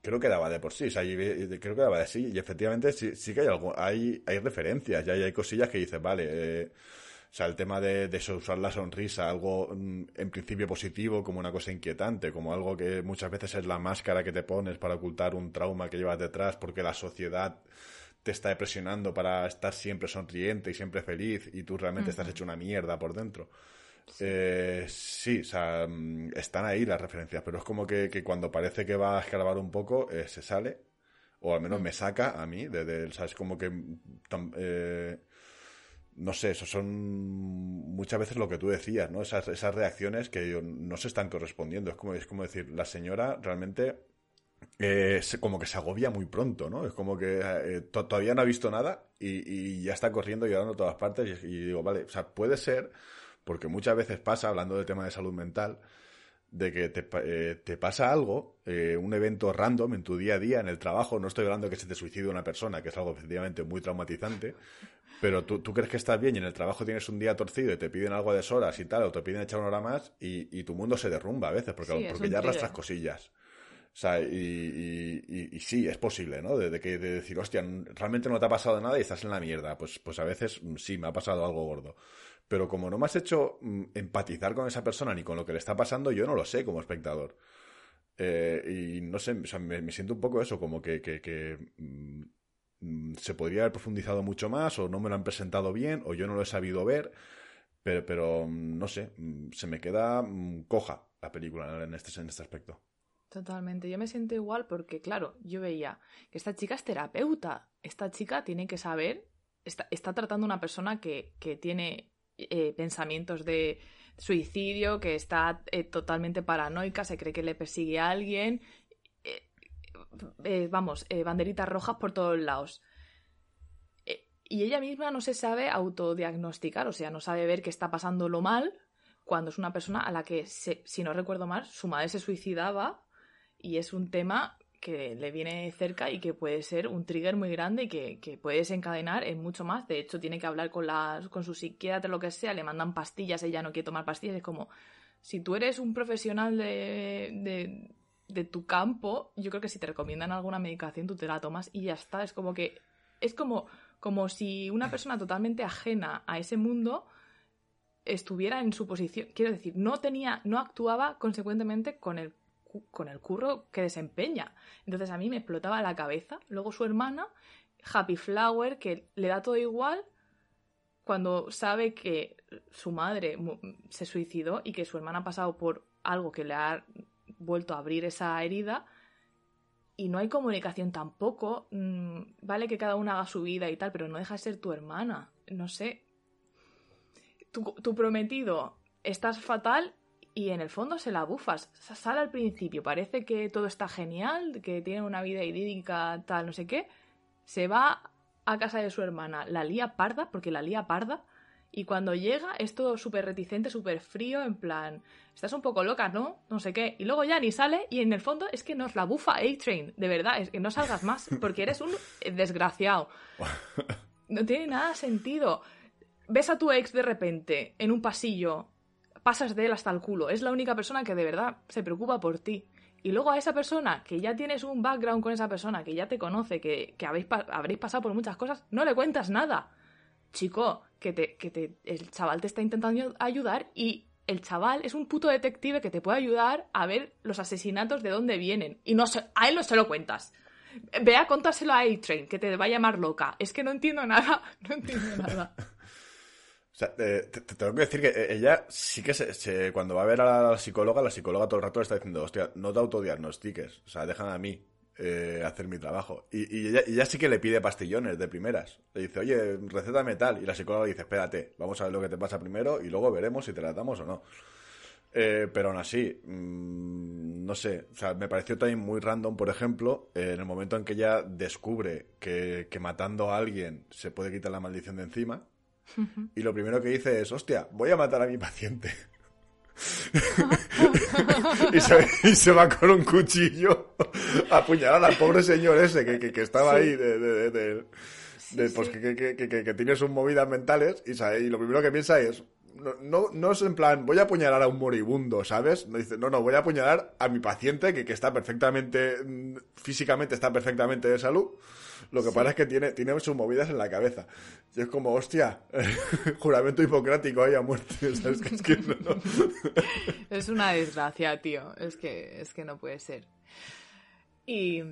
creo que daba de por sí, o sea, y- y creo que daba de sí. Y efectivamente sí, sí que hay algo, hay, hay referencias, ya hay, hay cosillas que dices, vale, eh, o sea, el tema de, de usar la sonrisa, algo mm, en principio positivo, como una cosa inquietante, como algo que muchas veces es la máscara que te pones para ocultar un trauma que llevas detrás, porque la sociedad te está presionando para estar siempre sonriente y siempre feliz, y tú realmente estás hecho una mierda por dentro. Eh, sí, o sea, mm, están ahí las referencias, pero es como que, que cuando parece que va a escarbar un poco, eh, se sale, o al menos me saca a mí, de, de- o sea, es como que, mm, tam- eh, no sé, eso son muchas veces lo que tú decías, ¿no? Esas, esas reacciones que no se están correspondiendo, es como, es como decir, la señora realmente eh, se- como que se agobia muy pronto, ¿no? Es como que eh, to- todavía no ha visto nada y, y ya está corriendo y llorando a todas partes y, y digo, vale, o sea, puede ser, porque muchas veces pasa, hablando del tema de salud mental, de que te, eh, te pasa algo, eh, un evento random en tu día a día, en el trabajo, no estoy hablando de que se te suicide una persona, que es algo efectivamente muy traumatizante, pero tú, tú crees que estás bien y en el trabajo tienes un día torcido y te piden algo a deshoras y tal, o te piden echar una hora más y, y tu mundo se derrumba a veces, porque, Sí, porque ya arrastras cosillas. O sea, y, y- sí, es posible, ¿no? De, de que, de decir, hostia, realmente no te ha pasado nada y estás en la mierda. Pues, pues a veces mm, sí, me ha pasado algo gordo. Pero como no me has hecho mm, empatizar con esa persona ni con lo que le está pasando, yo no lo sé como espectador. Eh, y no sé, o sea, me, me siento un poco eso, como que, que- mm, se podría haber profundizado mucho más, o no me lo han presentado bien, o yo no lo he sabido ver, pero, pero mm, no sé, se me queda coja la película en este, en este aspecto. Totalmente. Yo me siento igual porque, claro, yo veía que esta chica es terapeuta. Esta chica tiene que saber, está, está tratando a una persona que, que tiene eh, pensamientos de suicidio, que está eh, totalmente paranoica, se cree que le persigue a alguien. eh, vamos, banderitas rojas por todos lados. Y ella misma no se sabe autodiagnosticar, o sea, no sabe ver que está pasando lo mal cuando es una persona a la que, se- si no recuerdo mal, su madre se suicidaba y es un tema que le viene cerca y que puede ser un trigger muy grande y que, que puede desencadenar en mucho más. De hecho, tiene que hablar con, la, con su psiquiatra, lo que sea, le mandan pastillas, ella no quiere tomar pastillas. Es como, si tú eres un profesional de, de, de tu campo, yo creo que si te recomiendan alguna medicación, tú te la tomas y ya está. Es como que, es como, como si una persona totalmente ajena a ese mundo estuviera en su posición. Quiero decir, no tenía, no actuaba consecuentemente con el con el curro que desempeña. Entonces a mí me explotaba la cabeza. Luego su hermana, Happy Flower, que le da todo igual cuando sabe que su madre se suicidó y que su hermana ha pasado por algo que le ha vuelto a abrir esa herida y no hay comunicación tampoco. Mm, Vale que cada una haga su vida y tal, pero no deja de ser tu hermana. No sé. Tu prometido estás fatal y en el fondo se la bufas. Sale al principio, parece que todo está genial, que tiene una vida idílica, tal, no sé qué. Se va a casa de su hermana, la lía parda, porque la lía parda. Y cuando llega es todo súper reticente, súper frío, en plan, estás un poco loca, ¿no? No sé qué. Y luego ya ni sale y en el fondo es que nos la bufa A-Train, de verdad, es que no salgas más, porque eres un desgraciado. No tiene nada sentido. Ves a tu ex de repente en un pasillo, pasas de él hasta el culo. Es la única persona que de verdad se preocupa por ti. Y luego a esa persona, que ya tienes un background con esa persona, que ya te conoce, que, que habéis, habréis pasado por muchas cosas, no le cuentas nada. Chico, que, te, que te, el chaval te está intentando ayudar y el chaval es un puto detective que te puede ayudar a ver los asesinatos de dónde vienen. Y no a él no se lo cuentas. Ve a contárselo a A-Train, que te va a llamar loca. Es que no entiendo nada, no entiendo nada. Eh, te, te tengo que decir que eh, ella sí que se, cuando va a ver a la psicóloga, la psicóloga todo el rato le está diciendo, hostia, no te autodiagnostiques, o sea, déjame a mí eh, hacer mi trabajo. Y, ella, sí que le pide pastillones de primeras. Le dice, oye, recétame tal. Y la psicóloga le dice, espérate, vamos a ver lo que te pasa primero y luego veremos si te la damos o no. Eh, pero aún así, mm, no sé, o sea, me pareció también muy random, por ejemplo, en el momento en que ella descubre que matando a alguien se puede quitar la maldición de encima, y lo primero que dice es, hostia, voy a matar a mi paciente. y, se, y se va con un cuchillo a apuñalar al pobre señor ese que, que- que estaba Sí. ahí de, de- de- de- de- Sí, pues sí. que, que- tiene sus movidas mentales y, sabe- y lo primero que piensa es no, no, no es en plan, voy a apuñalar a un moribundo, ¿sabes? No dice, no, no, voy a apuñalar a mi paciente que, que está perfectamente, mm, físicamente está perfectamente de salud. Lo que pasa es que tiene, tiene sus movidas en la cabeza. Y es como, hostia, juramento hipocrático ahí a muerte. ¿sabes? Es, que no, no. Es una desgracia, tío. Es que, es que no puede ser. Y,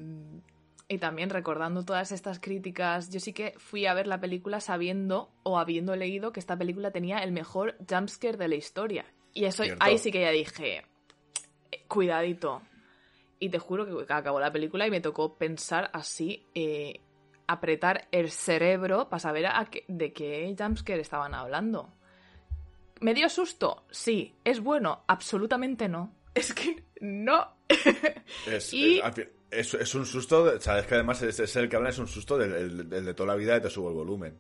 y también recordando todas estas críticas, yo sí que fui a ver la película sabiendo o habiendo leído que esta película tenía el mejor jumpscare de la historia. Y eso Cierto. ahí sí que ya dije, "Eh, cuidadito. Y te juro que acabó la película y me tocó pensar así, eh, apretar el cerebro para saber a qué- de qué jumpscare estaban hablando. ¿Me dio susto? Sí. ¿Es bueno? Absolutamente no. Es que no. Es, Y- es, un susto, de- sabes que además es, es el que habla, es un susto del, de toda la vida y te subo el volumen.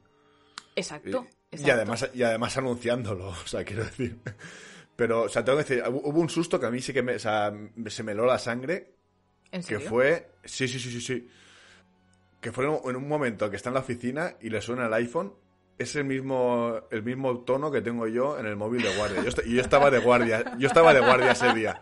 Exacto. y además, y además anunciándolo, o sea, quiero decir. Pero, o sea, tengo que decir, hubo un susto que a mí sí que me, o sea, se me heló la sangre, ¿En que fue, sí, sí, sí, sí, sí, que fue en un- en un momento que está en la oficina y le suena el iPhone, es el mismo, el mismo tono que tengo yo en el móvil de guardia. Yo y yo estaba de guardia, yo estaba de guardia ese día.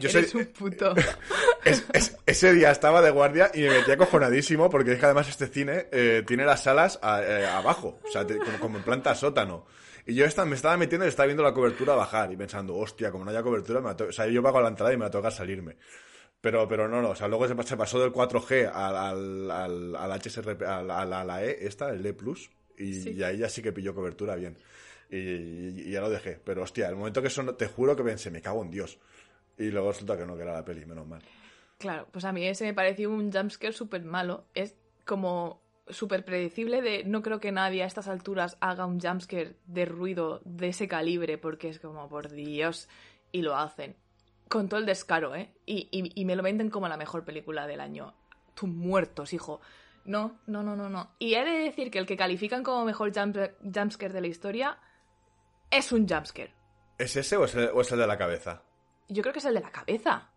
Yo Eres soy- un puto. es- es- ese día estaba de guardia y me metí acojonadísimo porque es que además este cine eh, tiene las salas a- eh, abajo, o sea, te- como, como en planta sótano. Y yo esta- me estaba metiendo y estaba viendo la cobertura bajar y pensando, hostia, como no haya cobertura, me o sea, yo pago la entrada y me va a tocar salirme. Pero, pero no, no, o sea, luego se, pa- se pasó del 4G al, al, al, al HSRP, al- a la, E, esta, el E Plus, y, Sí. y ahí ya sí que pilló cobertura bien. Y, y- y ya lo dejé. Pero hostia, el momento que sonó, te juro que pensé, me cago en Dios. Y luego resulta que no, que era la peli, menos mal. Claro, pues a mí ese me pareció un jumpscare súper malo. Es como súper predecible de no creo que nadie a estas alturas haga un jumpscare de ruido de ese calibre porque es como, por Dios, y lo hacen. Con todo el descaro, ¿eh? Y, y- y me lo venden como la mejor película del año. Tú muertos, hijo. No, no, no, no, no. Y he de decir que el que califican como mejor jump- jumpscare de la historia es un jumpscare. ¿Es ese o es el, o es el de la cabeza? Yo creo que es el de la cabeza.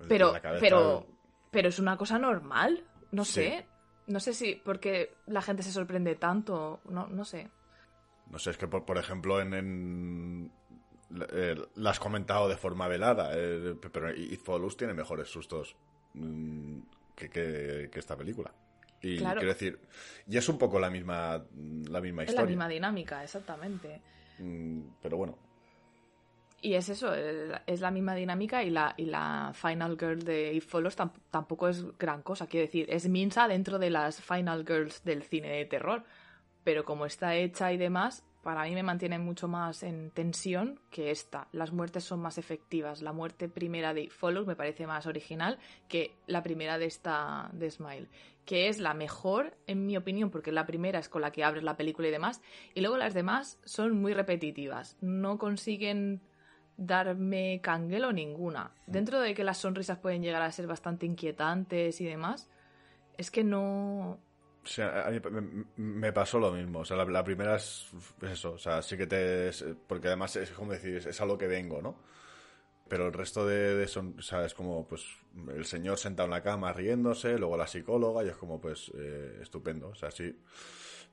El de Pero, la cabeza- pero, pero es una cosa normal. No Sí. sé. No sé si porque la gente se sorprende tanto. No, no sé. No sé, es que por, por ejemplo en... en eh, la has comentado de forma velada, eh, pero It Follows tiene mejores sustos mm, que, que- que esta película. Y Claro. quiero decir, y es un poco la misma, la misma Es historia. la misma dinámica, exactamente. Mm, pero bueno, Y es eso, el- es la misma dinámica y la, y la Final Girl de It Follows tam- tampoco es gran cosa. Quiero decir, es Minsa dentro de las Final Girls del cine de terror. Pero como está hecha y demás, para mí me mantiene mucho más en tensión que esta. Las muertes son más efectivas. La muerte primera de Follows me parece más original que la primera de esta de Smile. Que es la mejor, en mi opinión, porque la primera es con la que abres la película y demás. Y luego las demás son muy repetitivas. No consiguen darme canguelo ninguna. Dentro de que las sonrisas pueden llegar a ser bastante inquietantes y demás, es que no... a mí me, pasó lo mismo. O sea, la, primera es, es eso. O sea, sí que te. porque además es como decir, es, a lo que vengo, ¿no? Pero el resto de, de son, o sea, es como, pues, el señor sentado en la cama riéndose, luego la psicóloga, y es como, pues, eh, estupendo. O sea, sí.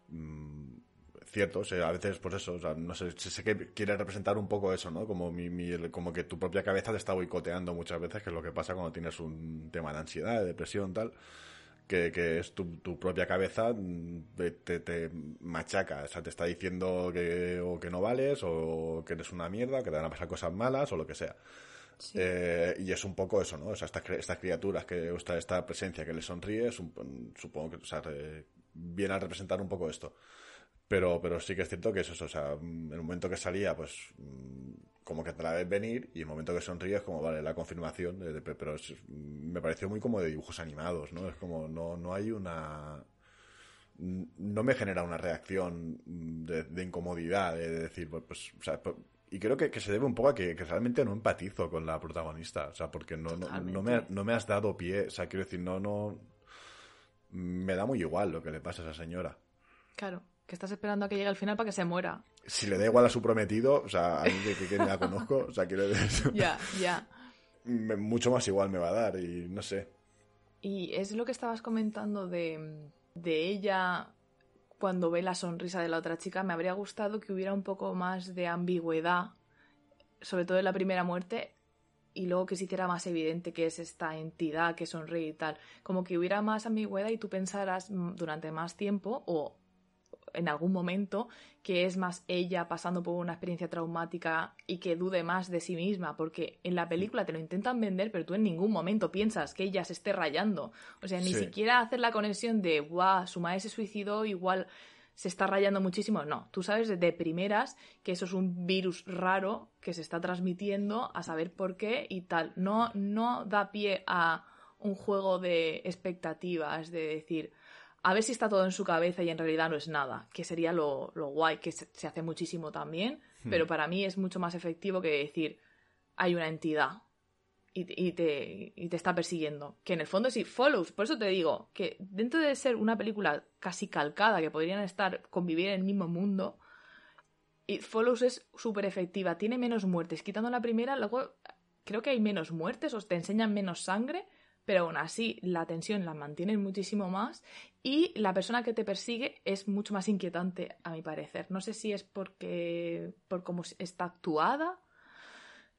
mm, cierto, o sea, a veces, pues eso, o sea, no sé, sé que quiere representar un poco eso, ¿no? Como, mi, mi- como que tu propia cabeza te está boicoteando muchas veces, que es lo que pasa cuando tienes un tema de ansiedad, de depresión, tal que, que es tu, tu propia cabeza mm, te, te- machaca, o sea, te está diciendo que, o que no vales, o que eres una mierda, que te van a pasar cosas malas, o lo que sea. Eh, y es un poco eso, ¿no? O sea, estas, estas criaturas, que esta, esta presencia que le sonríe, es un- supongo que o sea, viene a representar un poco esto. Pero, pero sí que es cierto que es eso, o sea, mm, en el momento que salía, pues mm, como que te la ves venir y el momento que sonríes como, vale, la confirmación, de- de- pero es- me pareció muy como de dibujos animados, ¿no? Es como, no, no hay una... No me genera una reacción de, de incomodidad, de decir, pues, pues, o sea, y creo que, que se debe un poco a que, que realmente no empatizo con la protagonista, o sea, porque no, no, no me, no me has dado pie, o sea, quiero decir, no, no... Me da muy igual lo que le pasa a esa señora Claro, que estás esperando a que llegue al final para que se muera. Si le da igual a su prometido, o sea, a mí que, que, la conozco, o sea, quiero decir, Ya, ya. mucho más igual me va a dar y no sé. Y es lo que estabas comentando de, de ella cuando ve la sonrisa de la otra chica, me habría gustado que hubiera un poco más de ambigüedad, sobre todo en la primera muerte, y luego que se hiciera más evidente que es esta entidad que sonríe y tal. Como que hubiera más ambigüedad y tú pensaras mm, durante más tiempo o en algún momento que es más ella pasando por una experiencia traumática y que dude más de sí misma, porque en la película te lo intentan vender, pero tú en ningún momento piensas que ella se esté rayando. O sea, ni Sí. siquiera hacer la conexión de, guau, su madre se suicidó, igual se está rayando muchísimo. No, tú sabes de primeras que eso es un virus raro que se está transmitiendo, a saber por qué y tal. No, no da pie a un juego de expectativas, de decir, a ver si está todo en su cabeza y en realidad no es nada, que sería lo, lo guay, que se, se hace muchísimo también, pero para mí es mucho más efectivo que decir, hay una entidad y, te- y te, y te está persiguiendo. Que en el fondo sí, follows. Por eso te digo que dentro de ser una película casi calcada, que podrían estar, convivir en el mismo mundo, y Follows es súper efectiva. Tiene menos muertes. Quitando la primera, luego creo que hay menos muertes, o te enseñan menos sangre, pero aún así la tensión la mantienen muchísimo más y la persona que te persigue es mucho más inquietante, a mi parecer. No sé si es porque por cómo está actuada,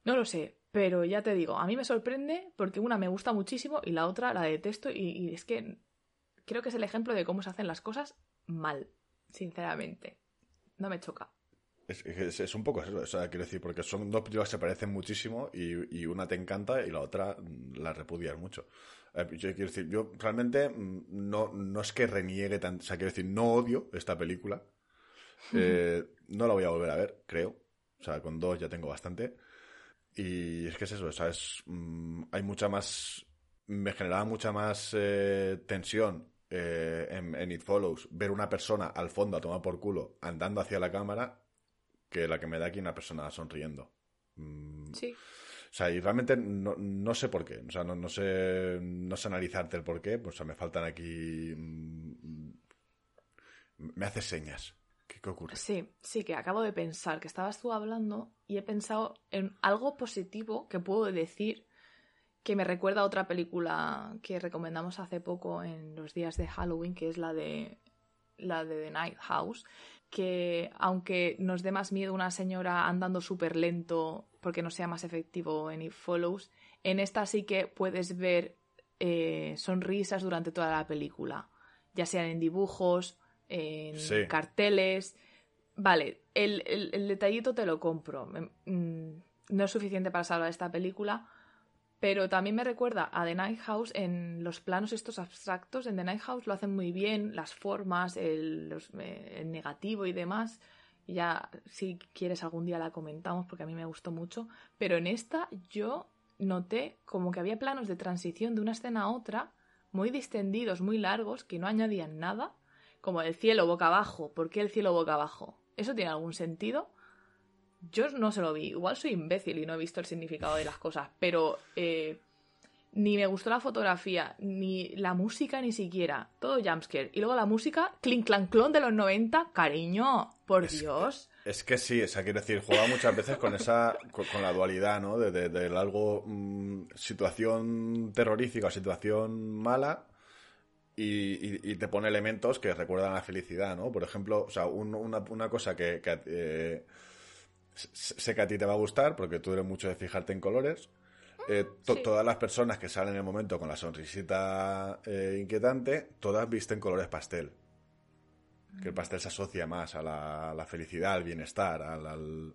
no lo sé, pero ya te digo, a mí me sorprende porque una me gusta muchísimo y la otra la detesto y es que creo que es el ejemplo de cómo se hacen las cosas mal, sinceramente. No me choca. Es, es- es un poco eso, o sea, quiero decir, porque son dos películas que se parecen muchísimo y, y una te encanta y la otra mm, la repudias mucho. Eh, yo quiero decir, yo realmente mm, no, no es que reniegue tanto, o sea, quiero decir, no odio esta película. Eh, no la voy a volver a ver, creo. O sea, con dos ya tengo bastante. Y es que es eso, o sea, es, mm, hay mucha más. Me generaba mucha más eh, tensión en, en It Follows ver una persona al fondo a tomar por culo andando hacia la cámara que la que me da aquí una persona sonriendo. Mm, Sí. o sea, y realmente no, no sé por qué. O sea, no, no sé no sé analizarte el por qué. Pues o sea, me faltan aquí. mm, me haces señas. ¿Qué, qué ocurre? Sí, sí, que acabo de pensar que estabas tú hablando y he pensado en algo positivo que puedo decir que me recuerda a otra película que recomendamos hace poco en los días de Halloween, que es la de la de The Night House, que aunque nos dé más miedo una señora andando súper lento porque no sea más efectivo en It Follows, en esta sí que puedes ver eh, sonrisas durante toda la película, ya sean en dibujos, en Sí. carteles. Vale, el, el- el detallito te lo compro. Mm, no es suficiente para salvar esta película, pero también me recuerda a The Night House en los planos estos abstractos. En The Night House lo hacen muy bien, las formas, eh, el negativo y demás. Ya, si quieres, algún día la comentamos porque a mí me gustó mucho. Pero en esta yo noté como que había planos de transición de una escena a otra muy distendidos, muy largos, que no añadían nada. Como el cielo boca abajo. ¿Por qué el cielo boca abajo? ¿Eso tiene algún sentido? Yo no se lo vi. Igual soy imbécil y no he visto el significado de las cosas, pero eh, ni me gustó la fotografía, ni la música, ni siquiera. Todo jumpscare. Y luego la música, clink clank clon de los 90. Cariño, por Es- Dios. Es que sí, o sea, quiero decir, juega muchas veces con esa, con, con la dualidad, ¿no? De, de- algo, mm, situación terrorífica o situación mala y, y- te pone elementos que recuerdan a la felicidad, ¿no? Por ejemplo, o sea, un- una, una cosa que, que, eh, sé que a ti te va a gustar porque tú eres mucho de fijarte en colores. Eh, to- sí. Todas las personas que salen en el momento con la sonrisita eh, inquietante, todas visten colores pastel que el pastel se asocia más a la, a la felicidad, al bienestar, al, al-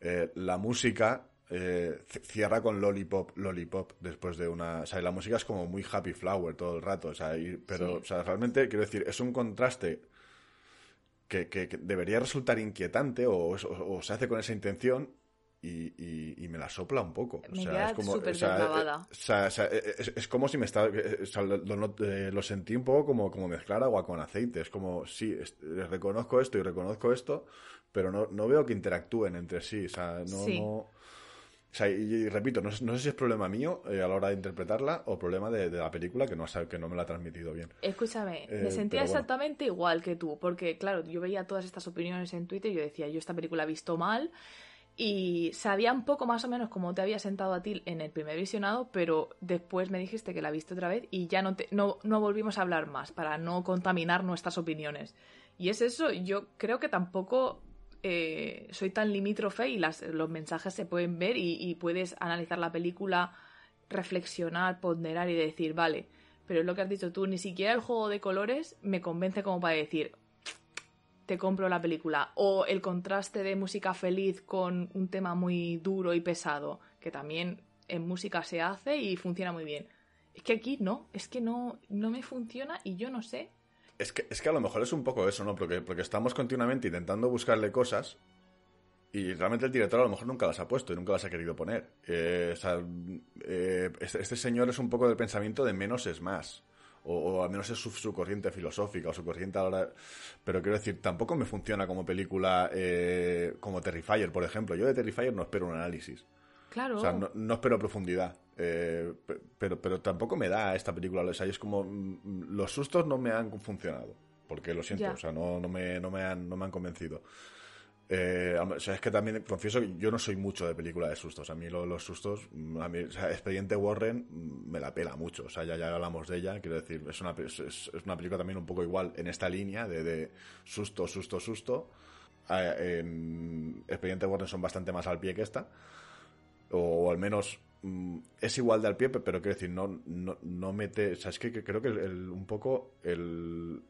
eh, la música eh, cierra con lollipop, lollipop después de una, o sea, la música es como muy happy flower todo el rato, o sea, y- pero, Sí. o sea, realmente quiero decir, es un contraste que, que- que debería resultar inquietante o, o- o se hace con esa intención y, y- y me la sopla un poco. Me o sea, es como, súper o sea, deslavada. o sea, o sea, es, es como si me estaba. eh, lo, lo- eh, lo sentí un poco como, como mezclar agua con aceite. Es como, sí, es- eh, reconozco esto y reconozco esto, pero no, no veo que interactúen entre sí. O sea, no. Sí. no- sea, y, y repito, no, sé- no sé si es problema mío eh, a la hora de interpretarla o problema de, de la película que no, que no me la ha transmitido bien. Escúchame, Eh, me sentía pero bueno. exactamente igual que tú, porque claro, yo veía todas estas opiniones en Twitter y yo decía, yo esta película he visto mal y sabía un poco más o menos cómo te había sentado a ti en el primer visionado, pero después me dijiste que la viste otra vez y ya no, te, no, no volvimos a hablar más para no contaminar nuestras opiniones. Y es eso, yo creo que tampoco eh, soy tan limítrofe y las, los mensajes se pueden ver y, y puedes analizar la película, reflexionar, ponderar y decir, vale, pero es lo que has dicho tú, ni siquiera el juego de colores me convence como para decir, te compro la película. O el contraste de música feliz con un tema muy duro y pesado, que también en música se hace y funciona muy bien. Es que aquí no, es que no, no me funciona y yo no sé. Es que, es que a lo mejor es un poco eso, ¿no? Porque, porque estamos continuamente intentando buscarle cosas y realmente el director a lo mejor nunca las ha puesto y nunca las ha querido poner. Eh, o sea, eh, este, este señor es un poco del pensamiento de menos es más. O, o al menos es su, su corriente filosófica o su corriente a la hora... Pero quiero decir, tampoco me funciona como película eh, como Terrifier, por ejemplo. Yo de Terrifier no espero un análisis. Claro. O sea, no, no espero profundidad. Eh, pe- pero, pero tampoco me da esta película. O sea, es como. mm, Los sustos no me han funcionado. Porque lo siento, o sea, no, no, me, no, me han, no me han convencido. Eh, o sea, es que también confieso que yo no soy mucho de película de sustos. A mí lo- los sustos, mm, a mí, o sea, Expediente Warren mm, me la pela mucho. O sea, ya, ya hablamos de ella. Quiero decir, es una, es, es- una película también un poco igual en esta línea de, de susto, susto, susto. Eh, en Expediente Warren son bastante más al pie que esta o, o al menos mm, es igual de al pie, pe- pero quiero decir, no, no, no mete. O sea, es que, creo que un poco el.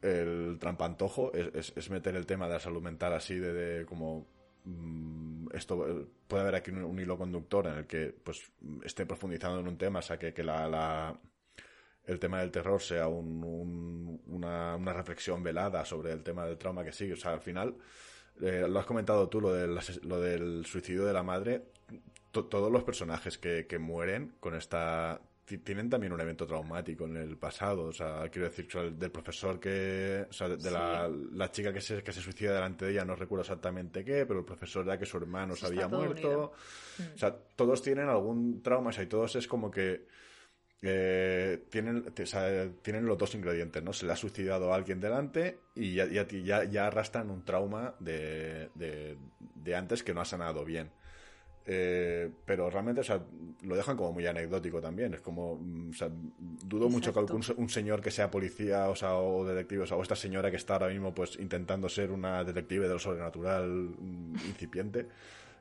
El trampantojo es, es- es meter el tema de la salud mental así, de, de como. mm, esto eh, puede haber aquí un, hilo conductor en el que pues esté profundizando en un tema, o sea, que, que la, la- el tema del terror sea un- un- una, reflexión velada sobre el tema del trauma que sigue. O sea, al final, eh, lo has comentado tú, lo del, lo del suicidio de la madre. To- todos los personajes que, que mueren con esta. ti- Tienen también un evento traumático en el pasado. O sea, quiero decir, del profesor que. O sea, de, la, la chica que se, que se suicida delante de ella, no recuerdo exactamente qué, pero el profesor era que su hermano se había muerto. unido. O sea, todos tienen algún trauma, o sea, y todos es como que eh, tienen, o sea, tienen los dos ingredientes, ¿no? Se le ha suicidado a alguien delante y ya, ya, ya, ya arrastran un trauma de, de, de antes que no ha sanado bien. Eh, pero realmente, o sea, lo dejan como muy anecdótico también. Es como, mm, o sea, dudo mucho que Exacto. algún, un señor que sea policía, o sea, o detective, o sea, o esta señora que está ahora mismo, pues, intentando ser una detective de lo sobrenatural mm, incipiente,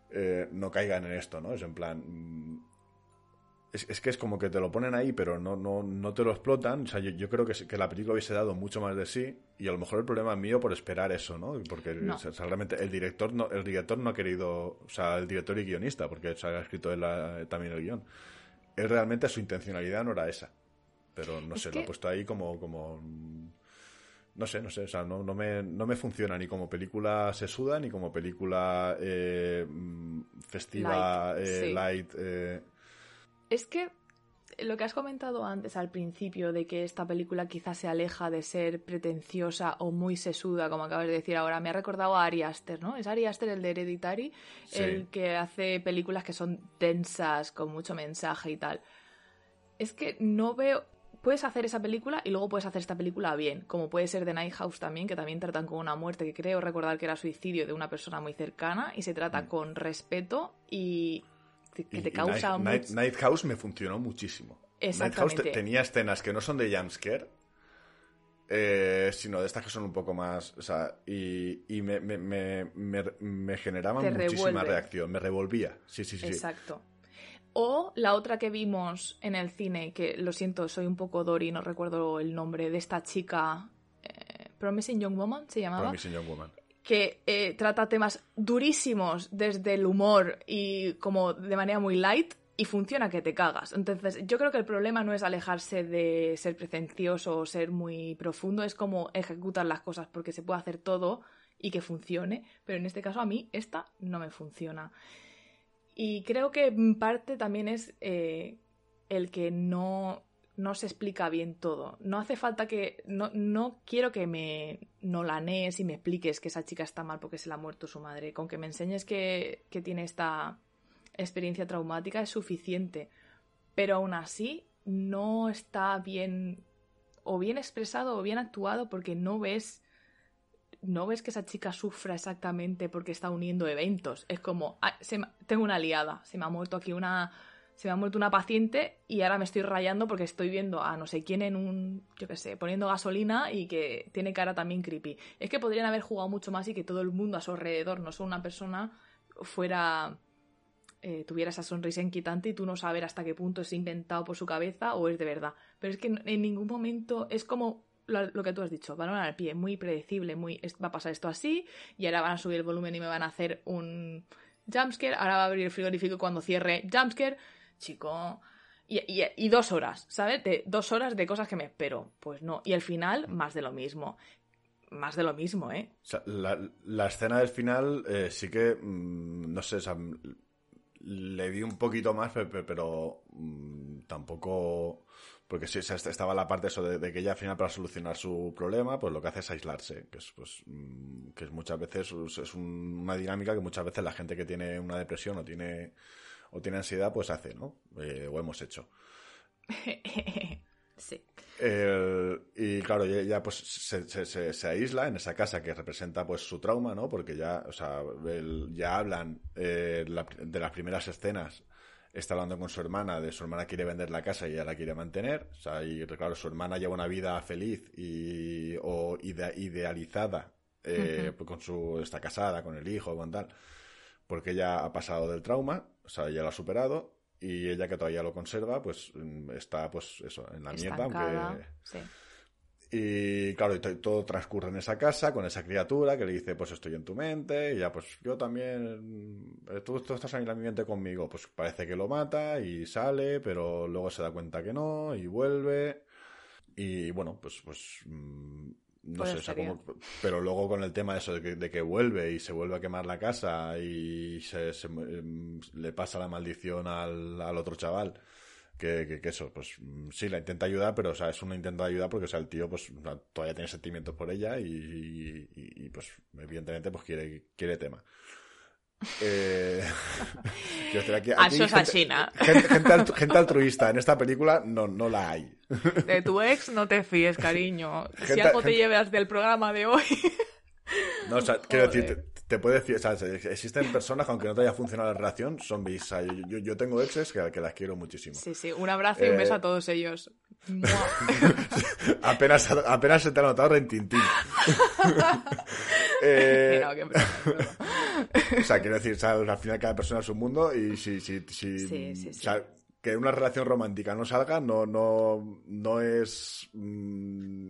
eh, no caigan en esto, ¿no? Es en plan, es, es que es como que te lo ponen ahí, pero no, no, no te lo explotan. O sea, yo, yo creo que, que la película hubiese dado mucho más de sí. Y a lo mejor el problema es mío por esperar eso, ¿no? Porque No. o sea, realmente el director no, el director no ha querido. O sea, el director y guionista, porque se ha escrito él la- también el guion. Él realmente su intencionalidad no era esa. Pero no Es sé, lo ha puesto ahí como. como no sé, no sé, o sea, no, no, me, no me funciona ni como película sesuda, ni como película eh, mm, festiva, Light, eh, sí. light. eh, Es que lo que has comentado antes al principio de que esta película quizás se aleja de ser pretenciosa o muy sesuda, como acabas de decir ahora, me ha recordado a Ari Aster, ¿no? Es Ari Aster el de Hereditary, Sí. el que hace películas que son densas, con mucho mensaje y tal. Es que no veo... Puedes hacer esa película y luego puedes hacer esta película bien, como puede ser The Night House también, que también tratan con una muerte que creo recordar que era suicidio de una persona muy cercana y se trata Mm. con respeto y que te y causa Night, mucho... Night- Night House me funcionó muchísimo. Night House te- tenía escenas que no son de jumpscare, eh, sino de estas que son un poco más. O sea, y, y me, me, me, me, me generaban Te muchísima revuelve. reacción, me revolvía. Sí, sí, sí. Exacto. O la otra que vimos en el cine, que lo siento, soy un poco Dory, no recuerdo el nombre de esta chica. eh, Promising Young Woman se llamaba. Promising Young Woman. Que eh, trata temas durísimos desde el humor y como de manera muy light y funciona que te cagas. Entonces, yo creo que el problema no es alejarse de ser pretencioso o ser muy profundo, es como ejecutar las cosas porque se puede hacer todo y que funcione, pero en este caso a mí esta no me funciona. Y creo que en parte también es eh, el que no, no se explica bien todo. No hace falta que. No, no quiero que me nolanees y me expliques que esa chica está mal porque se le ha muerto su madre. Con que me enseñes que, que tiene esta experiencia traumática es suficiente. Pero aún así, no está bien. O bien expresado o bien actuado porque no ves. No ves que esa chica sufra exactamente porque está uniendo eventos. Es como, "Ah, tengo una liada, se me ha muerto aquí una se me ha muerto una paciente y ahora me estoy rayando porque estoy viendo a no sé quién en un, yo qué sé, poniendo gasolina y que tiene cara también creepy. Es que podrían haber jugado mucho más y que todo el mundo a su alrededor, no solo una persona, fuera... eh, tuviera esa sonrisa inquietante y tú no saber hasta qué punto es inventado por su cabeza o es de verdad. Pero es que en ningún momento es como lo, que tú has dicho, balón al pie, muy predecible, muy va a pasar esto así y ahora van a subir el volumen y me van a hacer un jumpscare, ahora va a abrir el frigorífico cuando cierre jumpscare, chico, y, y- dos horas, ¿sabes? De, dos horas de cosas que me espero. Pues no, y al final, más de lo mismo. Más de lo mismo, ¿eh? La, la escena del final eh, sí que, mm, no sé, o sea, mm, le di un poquito más, pe- pe- pero, mm, tampoco... Porque sí, estaba la parte eso de, que ella al final para solucionar su problema, pues lo que hace es aislarse, que es, pues, que es muchas veces es es un- una dinámica que muchas veces la gente que tiene una depresión o tiene o tiene ansiedad, pues hace, ¿no? Eh, o hemos hecho. sí. El- y claro, ya, pues se, se- se- se aísla en esa casa que representa pues su trauma, ¿no? Porque ya, o sea, el- ya hablan eh, la- de las primeras escenas. Está hablando con su hermana, de su hermana quiere vender la casa y ella la quiere mantener. O sea, y claro, su hermana lleva una vida feliz y, o ide- idealizada. eh, pues con su, está casada, con el hijo, con tal. Porque ella ha pasado del trauma, o sea, ella lo ha superado. Y ella que todavía lo conserva, pues mm, está, pues eso, en la mierda, aunque... sí. Y claro, y to- todo transcurre en esa casa con esa criatura que le dice, pues estoy en tu mente, y ya pues yo también, eh, tú, tú estás en mi mente conmigo, pues parece que lo mata y sale, pero luego se da cuenta que no y vuelve. Y bueno, pues, pues mm, no sé, o sea, como- pero luego con el tema de eso de que, de que vuelve y se vuelve a quemar la casa y se, se, em, le pasa la maldición al, al otro chaval que, que, que eso, pues mm, sí, la intenta ayudar, pero o sea, es una intenta ayudar porque o sea, el tío pues todavía tiene sentimientos por ella y, y- y, pues evidentemente pues quiere, quiere tema. Eh, aquí, aquí gente, China. gente, gente altruista en esta película no, no la hay. De tu ex no te fíes, cariño. Si Gente- algo te gente- llevas del programa de hoy. No, o sea, quiero decir, te, te puede decir, o sea, existen personas que aunque no te haya funcionado la relación, son bis. O sea, yo, yo- yo tengo exes que, que las quiero muchísimo. Sí, sí, un abrazo y un Eh, beso a todos ellos. Apenas, apenas se te ha notado rentintín. Eh, no. O sea, quiero decir, ¿sabes? al final cada persona es un mundo y si, si, si, Sí, sí, sí. Que una relación romántica no salga no, no, no es mm,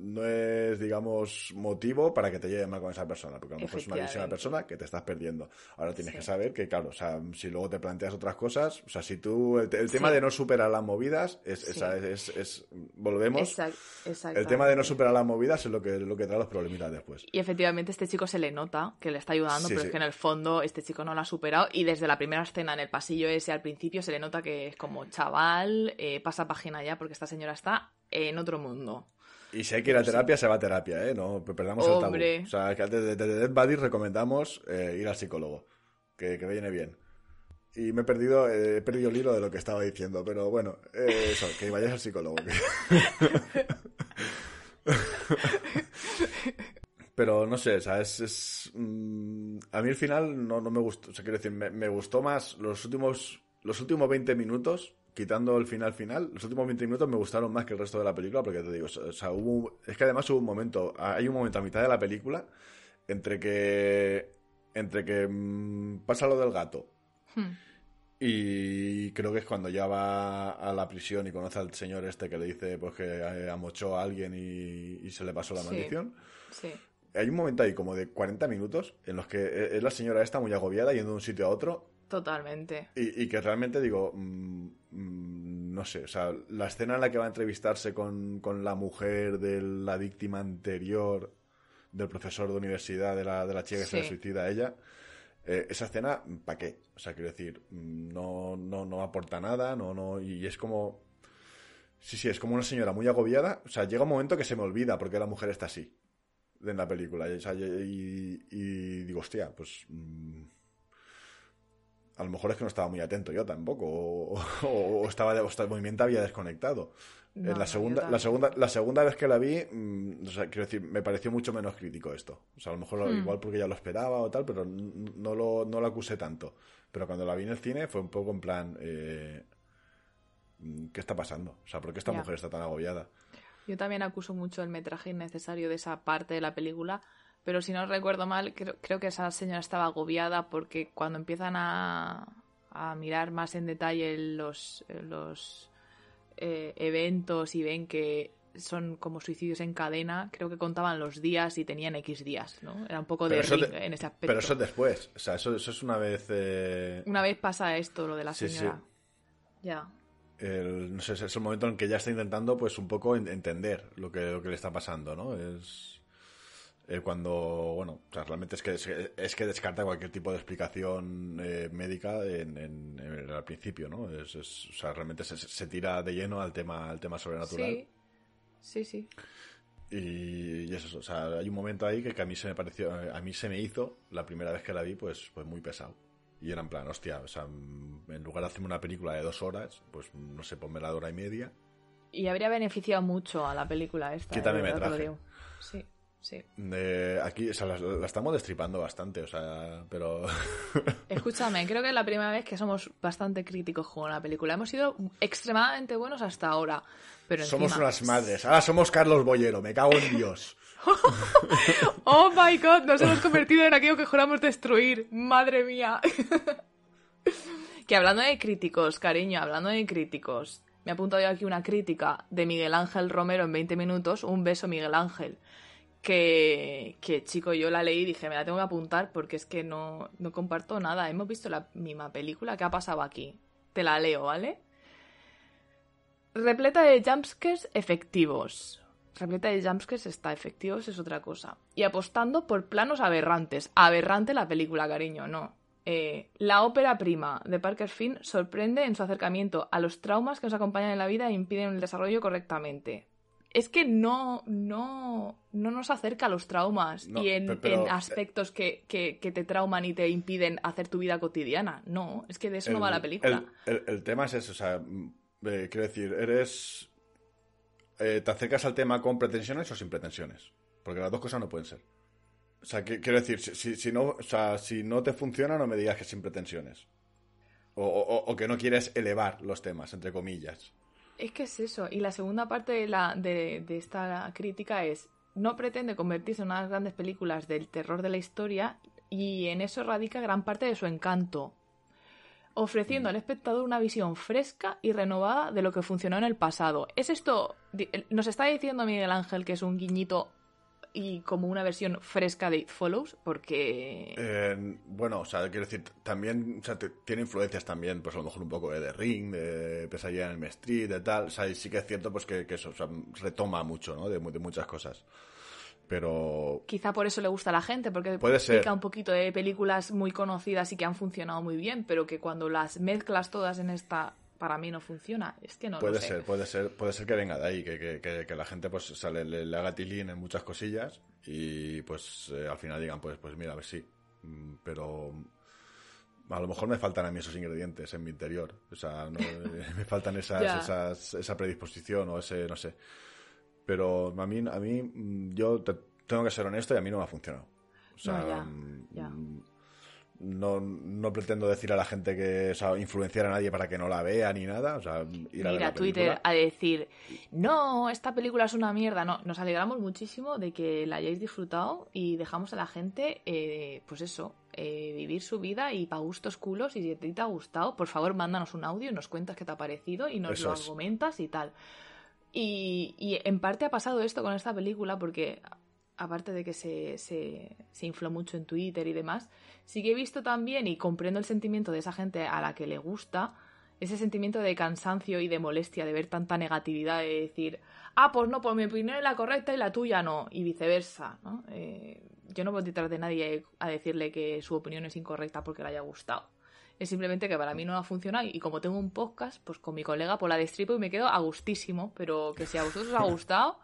no es, digamos, motivo para que te lleve mal con esa persona, porque a lo mejor es una visión persona que te estás perdiendo. Ahora tienes Sí. que saber que, claro, o sea, si luego te planteas otras cosas, o sea, si tú, el, el tema de no superar las movidas, es, Sí. esa- es, es- volvemos, Exact- el tema de no superar las movidas es lo que, lo que trae los problemitas después. Y efectivamente este chico se le nota que le está ayudando, pero es que en el fondo este chico no lo ha superado y desde la primera escena en el pasillo ese al principio se le nota que es como chaval, eh, pasa página ya porque esta señora está en otro mundo. Y si hay que ir a terapia, se va a terapia, ¿eh? No perdamos Hombre. el tabú. O sea, que desde, desde Dead Body recomendamos eh, ir al psicólogo, que, que viene bien. Y me he perdido, eh, he perdido el hilo de lo que estaba diciendo, pero bueno, eh, eso, que vayáis al psicólogo. pero no sé, o sea, es... es, mm, a mí el final no, no me gustó, o sea, quiero decir, me, me gustó más los últimos, los últimos 20 minutos, quitando el final final, los últimos 20 minutos me gustaron más que el resto de la película, porque te digo, o sea, hubo, es que además hubo un momento, hay un momento a mitad de la película, entre que, entre que mm, pasa lo del gato, Hmm. y creo que es cuando ya va a la prisión y conoce al señor este que le dice pues que eh, amochó a alguien y, y se le pasó la Sí. maldición. Sí. Hay un momento ahí como de 40 minutos en los que eh, es la señora esta muy agobiada yendo de un sitio a otro Totalmente. y, y que realmente digo, mm, no sé, o sea, la escena en la que va a entrevistarse con, con la mujer de la víctima anterior del profesor de universidad de la, de la chica que se le suicida a ella, eh, esa escena, ¿para qué? O sea, quiero decir, mm, no, no, no aporta nada, no, no, y es como... Sí, sí, es como una señora muy agobiada. O sea, llega un momento que se me olvida porque la mujer está así en la película. Y, o sea, y- y- y digo, hostia, pues... mm, a lo mejor es que no estaba muy atento yo tampoco, o, o- o estaba, o estaba- el movimiento había desconectado. No, en la no, segunda, yo la segunda, la segunda vez que la vi, mm, o sea, quiero decir, me pareció mucho menos crítico esto. O sea, a lo mejor Hmm. igual porque ya lo esperaba o tal, pero no lo, no lo acusé tanto. Pero cuando la vi en el cine fue un poco en plan, eh, mm, ¿qué está pasando? O sea, ¿por qué esta Ya. mujer está tan agobiada? Yo también acuso mucho el metraje innecesario de esa parte de la película, pero si no recuerdo mal, creo, creo que esa señora estaba agobiada porque cuando empiezan a, a mirar más en detalle los, los eh, eventos y ven que son como suicidios en cadena, creo que contaban los días y tenían X días, ¿no? Era un poco de Pero ring en ese aspecto. Pero eso es después. O sea, eso, eso es una vez... eh, Una vez pasa esto, lo de la Sí, sí. señora. Ya. el, no sé, es el momento en que ya está intentando pues un poco en- entender lo que, lo que le está pasando, ¿no? Es eh, cuando, bueno, o sea, realmente es que, es, es que descarta cualquier tipo de explicación eh, médica en, en- en- al principio, ¿no? Es, es- o sea, realmente se, se tira de lleno al tema, al tema sobrenatural. Sí. Sí, sí. Y, y eso, o sea, hay un momento ahí que, que a mí se me pareció, a mí se me hizo, la primera vez que la vi, pues, pues muy pesado. Y era en plan, hostia, o sea, en lugar de hacerme una película de dos horas, pues no sé, ponme la hora y media. Y habría beneficiado mucho a la película esta. metraje. digo. Sí, sí. De aquí, o sea, la, la estamos destripando bastante, o sea, pero. Escúchame, creo que es la primera vez que somos bastante críticos con la película. Hemos sido extremadamente buenos hasta ahora. Pero somos unas madres. Ahora somos Carlos Boyero, me cago en Dios. ¡Oh my god! Nos hemos convertido en aquello que juramos destruir. ¡Madre mía! que hablando de críticos, cariño, hablando de críticos. Me ha apuntado yo aquí una crítica de Miguel Ángel Romero en 20 minutos. Un beso, Miguel Ángel. Que, que chico, yo la leí y dije, me la tengo que apuntar porque es que no, no comparto nada. Hemos visto la misma película. ¿Qué ha pasado aquí? Te la leo, ¿vale? Repleta de jumpscares efectivos. Repleta de jumpscares está efectivos, es otra cosa. Y apostando por planos aberrantes. Aberrante la película, cariño, no. Eh, la ópera prima de Parker Finn sorprende en su acercamiento a los traumas que nos acompañan en la vida e impiden el desarrollo correctamente. Es que no, no, no nos acerca a los traumas No, y en, pero, en aspectos que, que- que te trauman y te impiden hacer tu vida cotidiana. No, es que de eso no va la película. El, el- el tema es eso, o sea, mm, eh, quiero decir, eres. eh, ¿Te acercas al tema con pretensiones o sin pretensiones? Porque las dos cosas no pueden ser. O sea, que- quiero decir, si, si- si no, o sea, si no te funciona, no me digas que sin pretensiones. O, o- o que no quieres elevar los temas, entre comillas. Es que es eso. Y la segunda parte de, la, de, de esta crítica es, no pretende convertirse en unas grandes películas del terror de la historia y en eso radica gran parte de su encanto, ofreciendo al espectador una visión fresca y renovada de lo que funcionó en el pasado. ¿Es esto? Nos está diciendo Miguel Ángel que es un guiñito y como una versión fresca de It Follows, porque... Eh, bueno, o sea, quiero decir, también, o sea, te- tiene influencias también, pues a lo mejor un poco de The Ring, de Pesadilla en el Street, de tal. O sea, y sí que es cierto, pues que, que eso, o sea, retoma mucho, ¿no? De, de muchas cosas. Pero Quizá por eso le gusta a la gente, porque Puede ser. un poquito de películas muy conocidas y que han funcionado muy bien, pero que cuando las mezclas todas en esta, para mí no funciona. Es que no lo puede sé. ser, puede ser, puede ser que venga de ahí, que, que, que, que la gente pues o sea, le, haga tilín en muchas cosillas y pues eh, al final digan, pues, pues mira, a ver sí. Mm, Pero a lo mejor me faltan a mí esos ingredientes en mi interior. O sea, no, eh, me faltan esas, esas, esa predisposición o ese, no sé. Pero a mí, a mí mm, yo te- tengo que ser honesto y a mí no me ha funcionado. O sea, No, mm, no, no pretendo decir a la gente que, o sea, influenciar a nadie para que no la vea ni nada. O sea, ir a ver la Twitter película. a decir, no, esta película es una mierda. No, nos alegramos muchísimo de que la hayáis disfrutado y dejamos a la gente, eh, pues eso, eh, vivir su vida y para gustos culos. Y si a ti te ha gustado, por favor, mándanos un audio y nos cuentas qué te ha parecido y nos Eso lo es. argumentas y tal. Y, y en parte ha pasado esto con esta película porque, aparte de que se, se, se infló mucho en Twitter y demás, sí que he visto también y comprendo el sentimiento de esa gente a la que le gusta, ese sentimiento de cansancio y de molestia de ver tanta negatividad, de decir, ah, pues no, pues mi opinión es la correcta y la tuya no, y viceversa, ¿no? Eh, yo no puedo detrás de nadie a decirle que su opinión es incorrecta porque le haya gustado. Es simplemente que para mí no ha funcionado y como tengo un podcast, pues con mi colega por la destripo y me quedo a gustísimo, pero que si a vosotros os ha gustado,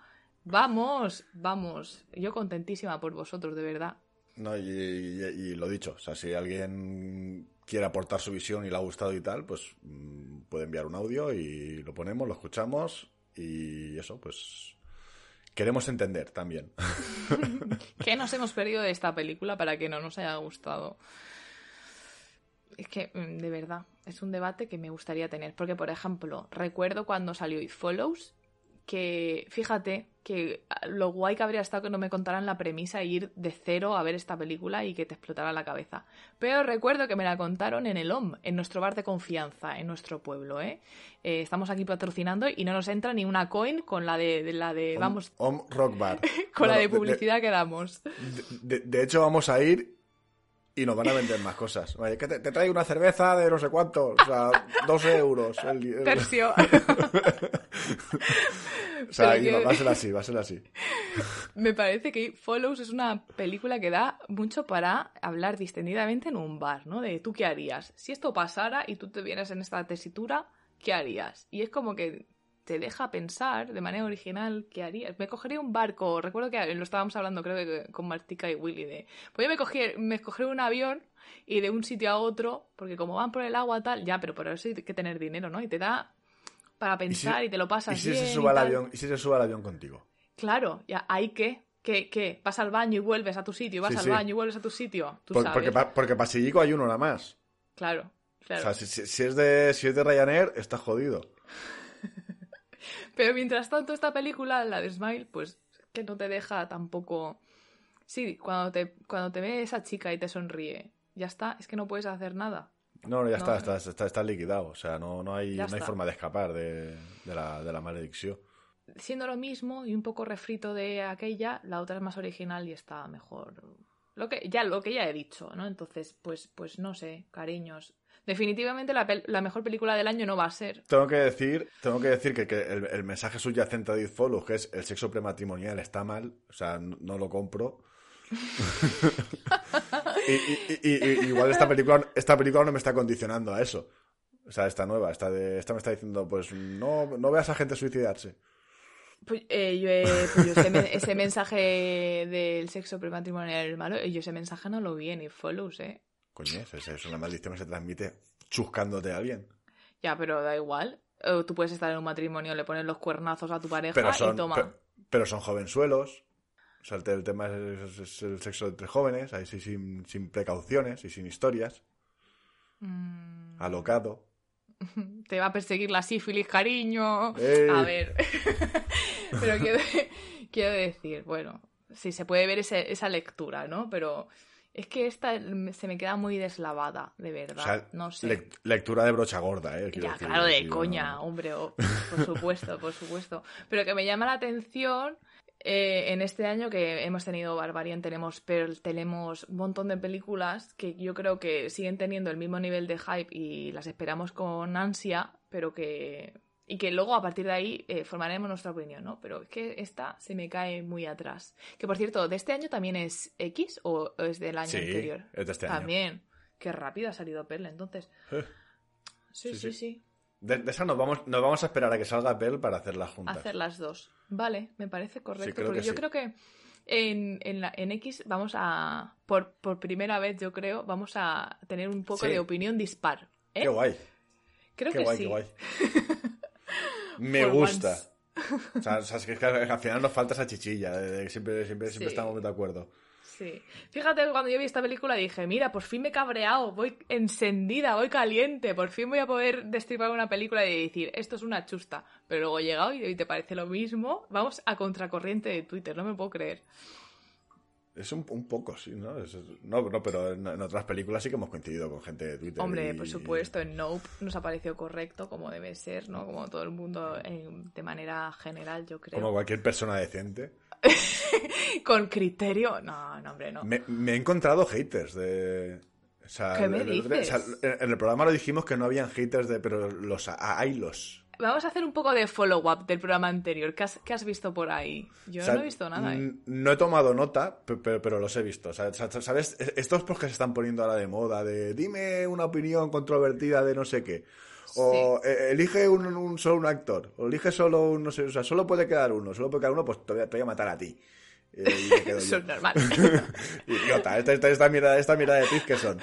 vamos, vamos. Yo contentísima por vosotros, de verdad. No, y, y- y lo dicho, o sea, si alguien quiere aportar su visión y le ha gustado y tal, pues mm, puede enviar un audio y lo ponemos, lo escuchamos y eso, pues queremos entender también. ¿Qué nos hemos perdido de esta película para que no nos haya gustado? Es que, mm, de verdad, es un debate que me gustaría tener. Porque, por ejemplo, recuerdo cuando salió It Follows, que, fíjate, que lo guay que habría estado que no me contaran la premisa e ir de cero a ver esta película y que te explotara la cabeza. Pero recuerdo que me la contaron en el OM, en nuestro bar de confianza, en nuestro pueblo, ¿eh? Eh, estamos aquí patrocinando y no nos entra ni una coin con la de, de la de, vamos, Om Rock Bar. con la de publicidad que damos. De hecho, vamos a ir y nos van a vender más cosas. Oye, que te, te traigo una cerveza de no sé cuánto, o sea, 12 euros. el- el- Tercio. o sea, Pero y va, que- va a ser así, va a ser así. Me parece que Follows es una película que da mucho para hablar distendidamente en un bar, ¿no? De tú qué harías. Si esto pasara y tú te vieras en esta tesitura, ¿qué harías? Y es como que te deja pensar de manera original qué harías. Me cogería un barco, recuerdo que lo estábamos hablando creo que con Martica y Willy de, pues yo me cogería, me cogería un avión y de un sitio a otro, porque como van por el agua tal, ya, pero por eso hay que tener dinero, ¿no? Y te da para pensar y, te lo ¿Y pasas si bien se y sube al avión, y si se sube al avión contigo? Claro, ya, ¿hay qué? ¿Qué, qué? Vas al baño y vuelves a tu sitio, vas Sí, al sí. baño y vuelves a tu sitio. Tú Por- sabes. porque, pa- porque pasillico hay uno nada más. Claro, claro. O sea, si, si- si es de, si es de Ryanair, está jodido. Pero mientras tanto, esta película, la de Smile, pues que no te deja tampoco. Sí, cuando te, cuando te ve esa chica y te sonríe, ya está, es que no puedes hacer nada. No, no, ya No, está, está, está, está liquidado. O sea, no, no, hay, no hay forma de escapar de, de la, de la maledicción. Siendo lo mismo y un poco refrito de aquella, la otra es más original y está mejor. Lo que, ya, lo que ya he dicho, ¿no? Entonces, pues, pues no sé, cariños. Definitivamente la, pel- la mejor película del año no va a ser. Tengo que decir, tengo que, decir que, que el, el mensaje subyacente de It Follows, que es el sexo prematrimonial está mal, o sea, no, no lo compro. y, y- y- igual esta película, esta película no me está condicionando a eso. O sea, esta nueva, esta, de, esta me está diciendo, pues no, no veas a gente suicidarse. Pues, eh, yo, eh, pues yo ese, ese mensaje del sexo prematrimonial es malo, yo ese mensaje no lo vi en It Follows, ¿eh? Coño, es, es una maldición que se transmite chuscándote a alguien. Ya, pero da igual. O tú puedes estar en un matrimonio, le pones los cuernazos a tu pareja Pero y son, toma. pero, pero son jovenzuelos. O sea, el, te- el tema es, el sexo entre jóvenes, ahí sí sin, sin precauciones y sin historias. Mm, Alocado. te va a perseguir la sífilis, cariño. ¡Eh! A ver. pero quiero, quiero decir, bueno, sí se puede ver ese- esa lectura, ¿no? Pero es que esta se me queda muy deslavada, de verdad. O sea, no sé. lec- lectura de brocha gorda, ¿eh? quiero Ya, decir, claro, de sí, coña, no- hombre, oh, por supuesto, por supuesto. Pero que me llama la atención eh, en este año que hemos tenido Barbarian, tenemos Pearl, tenemos un montón de películas que yo creo que siguen teniendo el mismo nivel de hype y las esperamos con ansia, pero que... Y que luego a partir de ahí eh, formaremos nuestra opinión, ¿no? Pero es que esta se me cae muy atrás. Que por cierto, ¿de este año también es X o es del año Sí, anterior? es de este año. También. Qué rápido ha salido Pearl, entonces. Eh, Sí, Sí, sí. De, de esa nos vamos, nos vamos a esperar a que salga Bell para hacerlas juntas. hacer las dos. Vale, me parece correcto. creo porque que yo creo que en, en, la, en X vamos a, por, por primera vez, yo creo, vamos a tener un poco de opinión dispar. ¿eh? Qué guay, creo qué que guay, sí. qué guay. Me For gusta. once. O sea, o sea, es que, es que al final nos falta esa chichilla, de, de que siempre, siempre, siempre Sí. estamos de acuerdo. Sí. Fíjate que cuando yo vi esta película dije, mira, por fin me he cabreado, voy encendida, voy caliente, por fin voy a poder destripar una película y decir, esto es una chusta. Pero luego he llegado y te parece lo mismo. Vamos a contracorriente de Twitter, no me puedo creer. Es un, un poco, sí, ¿no? Es- no, no, pero en, en otras películas sí que hemos coincidido con gente de Twitter. Hombre, y- por supuesto, en Nope nos ha parecido correcto, como debe ser, ¿no? Como todo el mundo en- de manera general, yo creo. Como cualquier persona decente. Con criterio. No, no, hombre, no. Me, me he encontrado haters de... O sea, ¿Qué me dices? o sea, en el programa lo dijimos que no habían haters de... Pero los ha- hay los. Vamos a hacer un poco de follow-up del programa anterior. ¿Qué has, qué has visto por ahí? Yo O sea, no he visto nada, ¿eh? No he tomado nota, pe- pero, pero los he visto. O sea, sa- sa- ¿sabes? Estos pues que se están poniendo ahora de moda, de dime una opinión controvertida de no sé qué. O eh, elige un, un- solo un actor. O elige solo un, no sé, o sea, solo puede quedar uno. Solo puede quedar uno, pues te voy a, te voy a matar a ti. Y, y me quedo Eso yo. es normal. Idiota, esta, esta, esta mirada, esta mirada de pif que son.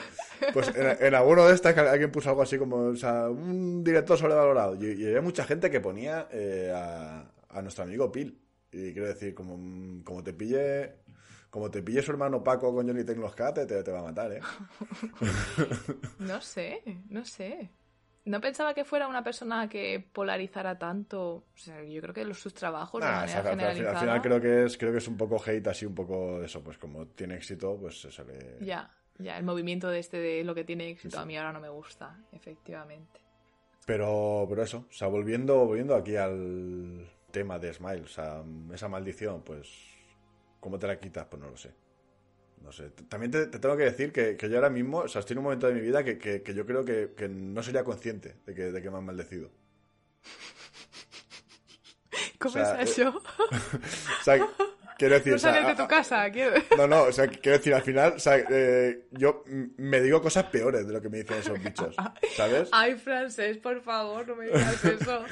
Pues en, en alguno de estas alguien puso algo así como, o sea, un director sobrevalorado. Y, y había mucha gente que ponía eh, a, a nuestro amigo Pil. Y quiero decir, como, como te pille, como te pille su hermano Paco con Johnny Tecnoscat, te, te va a matar, ¿eh? No sé, no sé. No pensaba que fuera una persona que polarizara tanto. O sea, yo creo que los, sus trabajos Nah, manera al, final- al generalizada. final creo que es creo que es un poco hate así un poco de eso pues como tiene éxito pues se le Ya, ya, el movimiento de este de lo que tiene éxito Sí, sí. a mí ahora no me gusta, efectivamente. Pero, pero eso, o sea, volviendo, volviendo aquí al tema de Smile, o sea, esa maldición, pues, ¿cómo te la quitas? Pues no lo sé. No sé. También te, te tengo que decir que, que yo ahora mismo, o sea, estoy en un momento de mi vida que, que- que yo creo que, que no sería consciente de que, de que me han maldecido. ¿Cómo sea, es eh, eso? O sea, quiero decir, no o sea, sales de tu casa, quiero... No, no, o sea, quiero decir, al final, o sea, eh, yo me digo cosas peores de lo que me dicen esos bichos, ¿sabes? Ay, Frances, por favor, no me digas eso.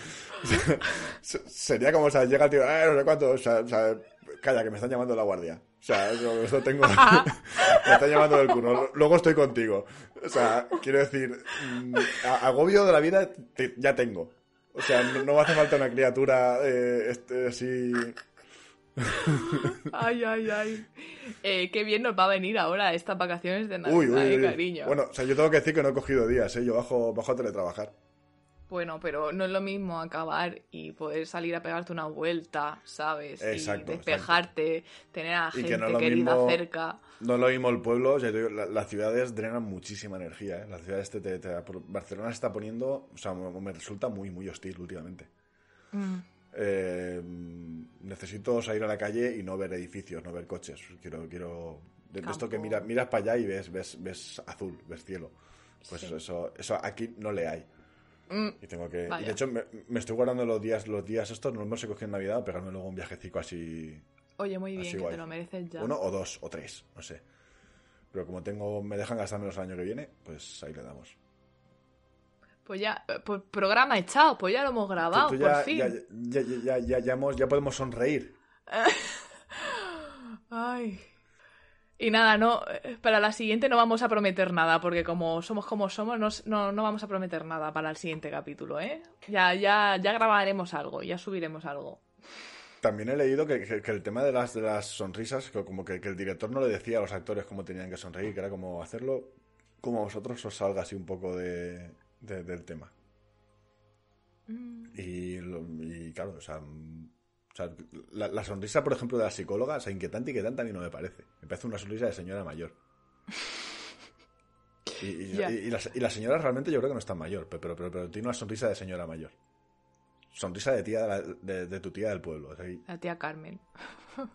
Se- Sería como, o sea, llega el tío, eh, no sé cuánto, o sea, o sea, calla, que me están llamando la guardia. O sea, eso, tengo. me están llamando del curro. Luego estoy contigo. O sea, quiero decir, mm, agobio de la vida te- ya tengo. O sea, no, no me hace falta una criatura eh, este, así. Ay, ay, ay. Eh, qué bien nos va a venir ahora estas vacaciones de Navidad, Uy, uy, eh, uy. cariño. Bueno, o sea, yo tengo que decir que no he cogido días, ¿eh? Yo bajo, bajo a teletrabajar. Bueno, pero no es lo mismo acabar y poder salir a pegarte una vuelta, ¿sabes? Exacto, y despejarte, tener a Y que gente no querida mismo- cerca. No es lo mismo el pueblo, ya te digo, la- las ciudades drenan muchísima energía. ¿eh? Las ciudades te, te- te- por- Barcelona se está poniendo, o sea, me, resulta muy, muy hostil últimamente. Mm. Eh, necesito salir a la calle y no ver edificios, no ver coches. Quiero, quiero de, esto que mira, miras para allá y ves, ves, ves azul, ves cielo. Pues Sí. eso, eso aquí no le hay. Mm. Y tengo que. y de hecho, me, me estoy guardando los días, los días estos, no los he cogido en Navidad, a pegarme luego un viajecico así Oye, muy bien, que guay. te lo mereces ya. uno o dos o tres, no sé. Pero como tengo, me dejan gastármelos el año que viene, pues ahí le damos. Pues ya, eh, pues programa echado, pues ya lo hemos grabado, Tú- tú ya, por fin. ya, ya, ya, ya, ya, ya hemos- ya podemos sonreír. Ay. Y nada, no, para la siguiente no vamos a prometer nada, porque como somos como somos, no, no, no vamos a prometer nada para el siguiente capítulo, ¿eh? Ya, ya, ya grabaremos algo, ya subiremos algo. También he leído que, que- que el tema de las, de las sonrisas, que como que, que el director no le decía a los actores cómo tenían que sonreír, que era como hacerlo como a vosotros os salga así un poco de, de- del tema. Mm. Y, y claro, o sea, o sea, la, la sonrisa, por ejemplo, de la psicóloga, o sea, inquietante, inquietante a mí no me parece. Me parece una sonrisa de señora mayor. Y, y- Ya. y- y la, y la señora realmente yo creo que no es tan mayor, pero, pero, pero, pero tiene una sonrisa de señora mayor. Sonrisa de tía de, la- de- de tu tía del pueblo. o sea, y- La tía Carmen. o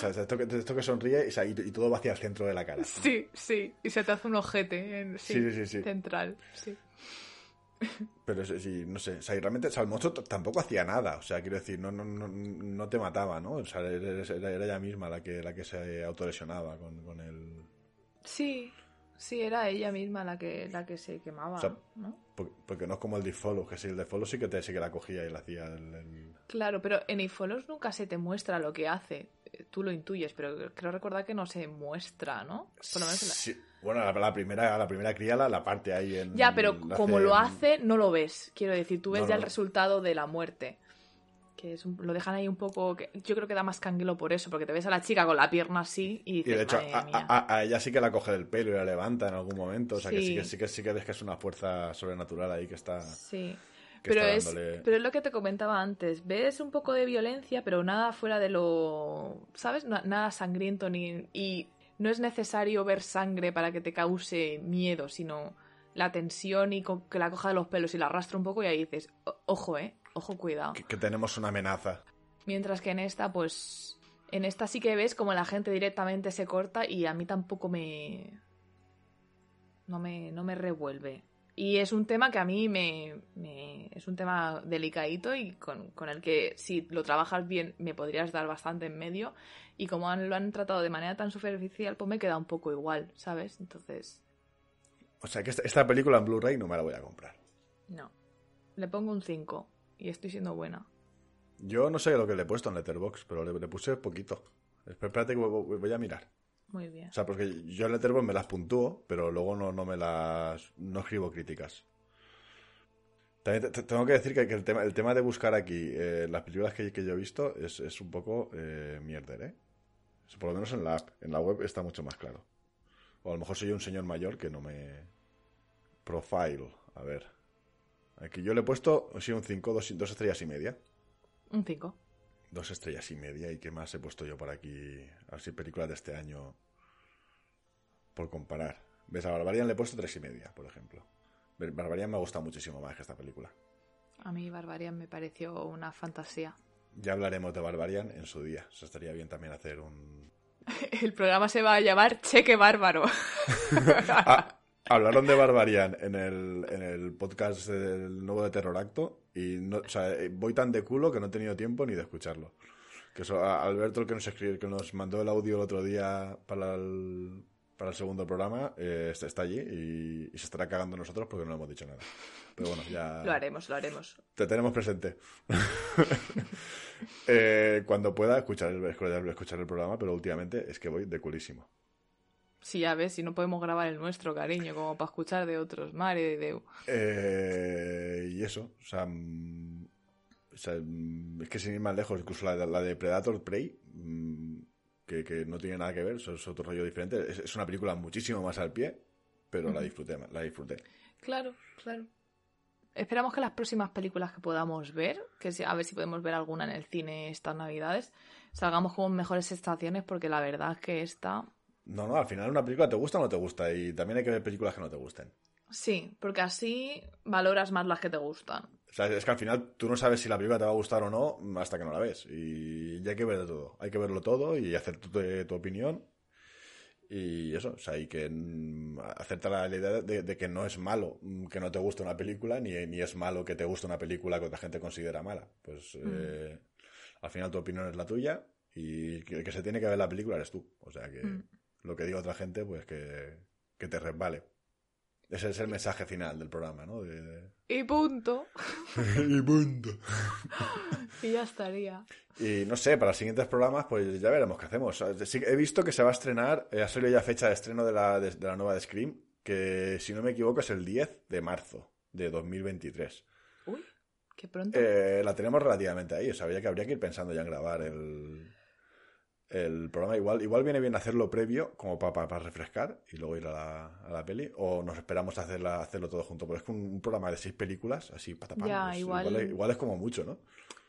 sea, esto, que, esto que sonríe y, o sea, y- y todo va hacia el centro de la cara. Sí, sí, y se te hace un ojete en, Sí, sí, sí. central, sí. Pero sí, sí, no sé. O sea, y realmente, o sea, el monstruo tampoco hacía nada. O sea, quiero decir, no, no, no, no te mataba, ¿no? O sea, era, ella misma la que, la que se autolesionaba con, con el. Sí, sí, era ella misma la que, la que se quemaba, O sea, ¿no? por- Porque no es como el de Follow, que si el de Follow sí que, te, sí que la cogía y la hacía el. el- Claro, pero en Ifolos nunca se te muestra lo que hace. Eh, Tú lo intuyes, pero creo recordar que no se muestra, ¿no? Por lo menos en la- Sí. Bueno, la, la primera, la primera cría la, la parte ahí en. Ya, pero como hace lo hace, no lo ves. Quiero decir, tú ves No, ya no, el resultado de la muerte. Que es un- lo dejan ahí un poco... que- yo creo que da más canguelo por eso, porque te ves a la chica con la pierna así y Y dices, de hecho, "Madre a, mía". a- a ella sí que la coge del pelo y la levanta en algún momento. O sea, que sí que sí que sí que ves que es una fuerza sobrenatural ahí que está. Sí. que Pero está es, pero es lo que te comentaba antes. Ves un poco de violencia, pero nada fuera de lo. ¿Sabes? Na- nada sangriento ni. Y no es necesario ver sangre para que te cause miedo, sino la tensión y que la coja de los pelos y la arrastra un poco y ahí dices, "O- ojo, eh, ojo, cuidado. que, que tenemos una amenaza. Mientras que en esta, pues. En esta sí que ves como la gente directamente se corta y a mí tampoco me. No me, no me revuelve. Y es un tema que a mí me. me- es un tema delicadito y con, con el que si lo trabajas bien me podrías dar bastante en medio. Y como han- lo han tratado de manera tan superficial, pues me queda un poco igual, ¿sabes? Entonces, O sea, que esta, esta película en Blu-ray no me la voy a comprar. no. Le pongo un 5 y estoy siendo buena. Yo no sé lo que le he puesto en Letterboxd, pero le, le puse poquito. Espérate que voy, voy a mirar. Muy bien. O sea, porque yo en Letterboxd me las puntúo, pero luego no, no me las... no escribo críticas. También te- te- tengo que decir que, que el, tema, el tema de buscar aquí eh, las películas que, que yo he visto es, es un poco eh, mierder, ¿eh? Por lo menos en la app. En la web está mucho más claro. O a lo mejor soy un señor mayor que no me... Profile. A ver. Aquí yo le he puesto, sí, un 5, dos, dos estrellas y media. Un 5. Dos estrellas y media. ¿Y qué más he puesto yo por aquí? Así, películas de este año. Por comparar. ¿Ves? A Barbarian le he puesto tres y media, por ejemplo. Bar- Barbarian me ha gustado muchísimo más que esta película. A mí Barbarian me pareció una fantasía. Ya hablaremos de Barbarian en su día. Eso estaría bien también hacer un. El programa se va a llamar Cheque Bárbaro. Ah, hablaron de Barbarian en el, en el podcast del nuevo de Terror Acto. Y no, o sea, voy tan de culo que no he tenido tiempo ni de escucharlo. Que eso, Alberto, el que nos escribió, que nos mandó el audio el otro día para el, para el segundo programa, eh, está, allí y, y se estará cagando nosotros porque no le hemos dicho nada. Pero bueno, ya. Lo haremos, lo haremos. Te tenemos presente. Eh, cuando pueda escuchar el, escuchar el programa, pero últimamente es que voy de culísimo. Si ya ves, si no podemos grabar el nuestro, cariño, como para escuchar de otros. Madre de Deu. Eh, y eso, o sea, mm, o sea, mm, es que sin ir más lejos, incluso la, de- la de Predator Prey, mm, que, que no tiene nada que ver, eso es otro rollo diferente. Es, es una película muchísimo más al pie, pero la disfruté, la disfruté. Claro, claro. Esperamos que las próximas películas que podamos ver, que si- a ver si podemos ver alguna en el cine estas navidades, salgamos con mejores sensaciones porque la verdad es que esta... No, no, al final una película te gusta o no te gusta, y también hay que ver películas que no te gusten. Sí, porque así valoras más las que te gustan. O sea, es que al final tú no sabes si la película te va a gustar o no hasta que no la ves. Y ya hay que ver de todo. Hay que verlo todo y hacer tu, tu opinión. Y eso, o sea, hay que mm, hacerte la idea de, de que no es malo mm, que no te guste una película, ni, ni es malo que te guste una película que otra gente considera mala. Pues eh, al final tu opinión es la tuya y el que se tiene que ver la película eres tú. O sea que Mm. lo que diga otra gente, pues que, que te resbale. Ese es el mensaje final del programa, ¿no? De- de- Y punto. y punto. Y ya estaría. Y no sé, para los siguientes programas, pues ya veremos qué hacemos. He visto que se va a estrenar, eh, ha salido ya fecha de estreno de la, de, de la nueva de Scream, que si no me equivoco es el 10 de marzo de 2023. Uy, qué pronto. Eh, la tenemos relativamente ahí, o sea, habría que, habría que ir pensando ya en grabar el, el programa. Igual, igual viene bien hacerlo previo, como para refrescar, y luego ir a la, a la peli, o nos esperamos a hacerla, hacerlo todo junto. Pero es que un, un programa de seis películas, así, patapam, Ya, pues igual- igual, es- igual es como mucho, ¿no?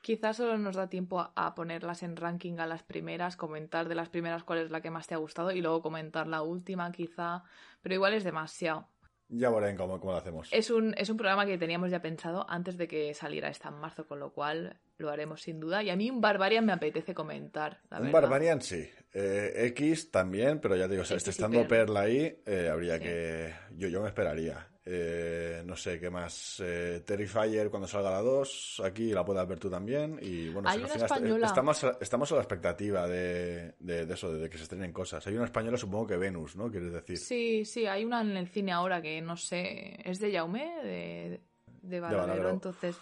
Quizás solo nos da tiempo a, a ponerlas en ranking a las primeras, comentar de las primeras cuál es la que más te ha gustado y luego comentar la última quizá, pero igual es demasiado. Ya verán cómo, cómo lo hacemos. Es un, es un programa que teníamos ya pensado antes de que saliera esta en marzo, con lo cual lo haremos sin duda. Y a mí un Barbarian me apetece comentar, la Un verdad. Barbarian sí. Eh, X también, pero ya te digo, o sea, y estando Perla. Perla ahí, eh, habría Sí. que. Yo, yo me esperaría. Eh, no sé qué más. Eh, Terrifier cuando salga la 2, aquí la puedas ver tú también. Y bueno, Hay si al una final est- española. estamos, a- estamos a la expectativa de, de, de eso, de que se estrenen cosas. Hay una española, supongo que Venus, ¿no? Quieres decir. Sí, sí, hay una en el cine ahora que no sé, es de Jaume, de, de Baladero. entonces...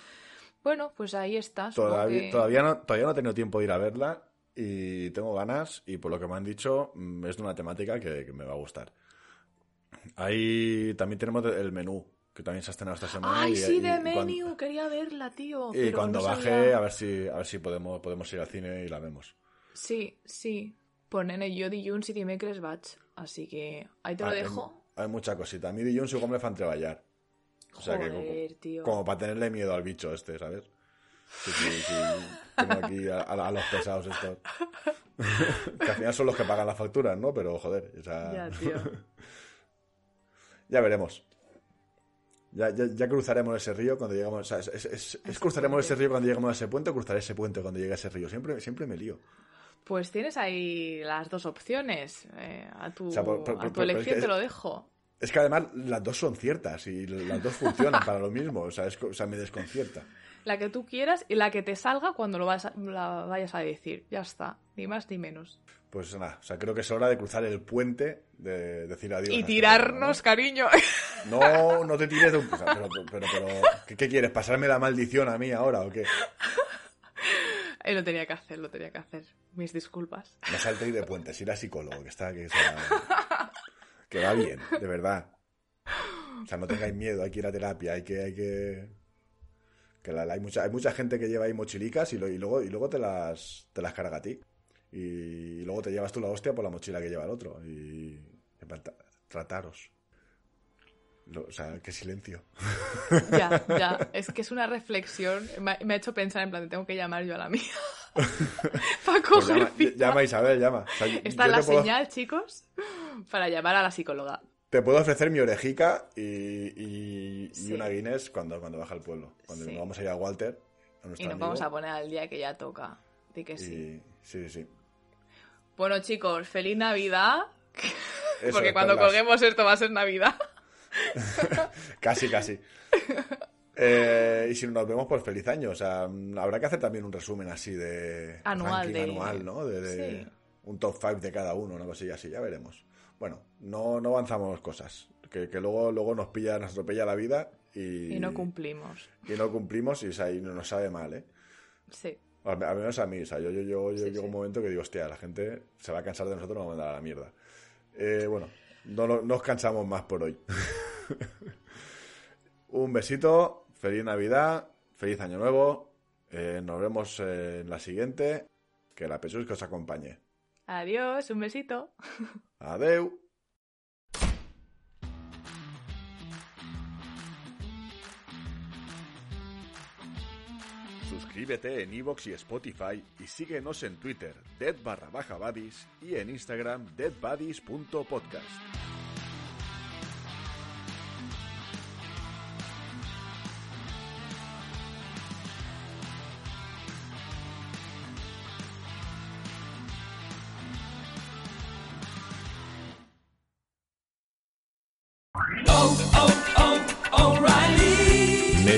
Bueno, pues ahí está. Todavía, que- todavía, no, todavía no he tenido tiempo de ir a verla y tengo ganas y por lo que me han dicho mm, es de una temática que, que me va a gustar. Ahí también tenemos el menú, que también se ha estrenado esta semana. Ay, y- sí, y de Menu, quería verla, tío. Y pero cuando no baje, sabía- a ver si, a ver si podemos, podemos ir al cine y la vemos. Sí, sí. Ponen el jo dilluns i dimecres vaig. Así que ahí te lo Ah, hay- dejo. Hay, mucha cosita. A mí Jones igual me fan treballar. O sea que Joder, como, tío. como para tenerle miedo al bicho este, ¿sabes? Sí, sí, sí. Tengo aquí a, a- a los pesados estos. que al final son los que pagan las facturas, ¿no? Pero joder, o sea, Ya, tío. ya veremos. Ya, ya, ya cruzaremos ese río cuando. O sea, es, es- es- es cruzaremos ese río cuando lleguemos a ese puente o cruzaré ese puente cuando llegue a ese río. Siempre, siempre me lío. Pues tienes ahí las dos opciones. Eh, a tu, O sea, por- por- a por- tu es elección que te lo dejo. Es que además las dos son ciertas y las dos funcionan para lo mismo. O sea, es, o sea, me desconcierta. La que tú quieras y la que te salga cuando lo vas a- la vayas a decir. Ya está. Ni más ni menos. Pues nada, o sea, creo que es hora de cruzar el puente, de decir adiós. Y este tirarnos, cariño. programa, ¿no? No, no te tires de un... o sea, pero, pero, pero, ¿qué, qué quieres? ¿Pasarme la maldición a mí ahora o qué? Eh, lo tenía que hacer, lo tenía que hacer. Mis disculpas. No salte de puentes, ir a psicólogo, que está, que, sea- que va bien, de verdad. O sea, no tengáis miedo, hay que ir a terapia, hay que, hay que. que la- hay, mucha, hay mucha gente que lleva ahí mochilicas y, luego, y luego te las, te las carga a ti. Y, luego te llevas tú la hostia por la mochila que lleva el otro. Y. Trataros. Lo- o sea, qué silencio. Ya, ya. Es que es una reflexión. Me ha, me ha hecho pensar en plan, tengo que llamar yo a la mía. Para Pues coger llama, feedback. llama, Isabel, llama. O sea, yo- Esta yo es la puedo- señal, chicos, para llamar a la psicóloga. Te puedo ofrecer mi orejica y, y- una Guinness cuando, cuando baja el pueblo. Cuando Sí. nos vamos a ir a Walter, a Y nos amigo, vamos a poner al día que ya toca. Di que sí. y- sí, sí. Bueno, chicos, feliz Navidad. Eso, Porque cuando perlas. colguemos esto va a ser Navidad. Casi, casi. Eh, y si nos vemos, pues feliz año. O sea, mm, habrá que hacer también un resumen así de... Anual, de- anual, ¿no? De, de Sí. Un top 5 de cada uno, una cosilla así, ya veremos. Bueno, no, no avanzamos cosas. Que, que luego, luego nos pilla, nos atropella la vida y... Y no cumplimos. Y no cumplimos y, o sea, y nos sabe mal, ¿eh? Sí. Al, menos a mí, o sea, yo, yo, yo, yo Sí, llego sí. un momento que digo, hostia, la gente se va a cansar de nosotros, nos va a mandar a la mierda. Eh, bueno, no, no, no os cansamos más por hoy. un besito, feliz Navidad, feliz Año Nuevo, eh, nos vemos eh, en la siguiente, que la Pesus que os acompañe. Adiós, un besito. Adeu. Suscríbete en iVoox y Spotify y síguenos en Twitter, dead barra baja buddies, y en Instagram, deadbuddies.podcast.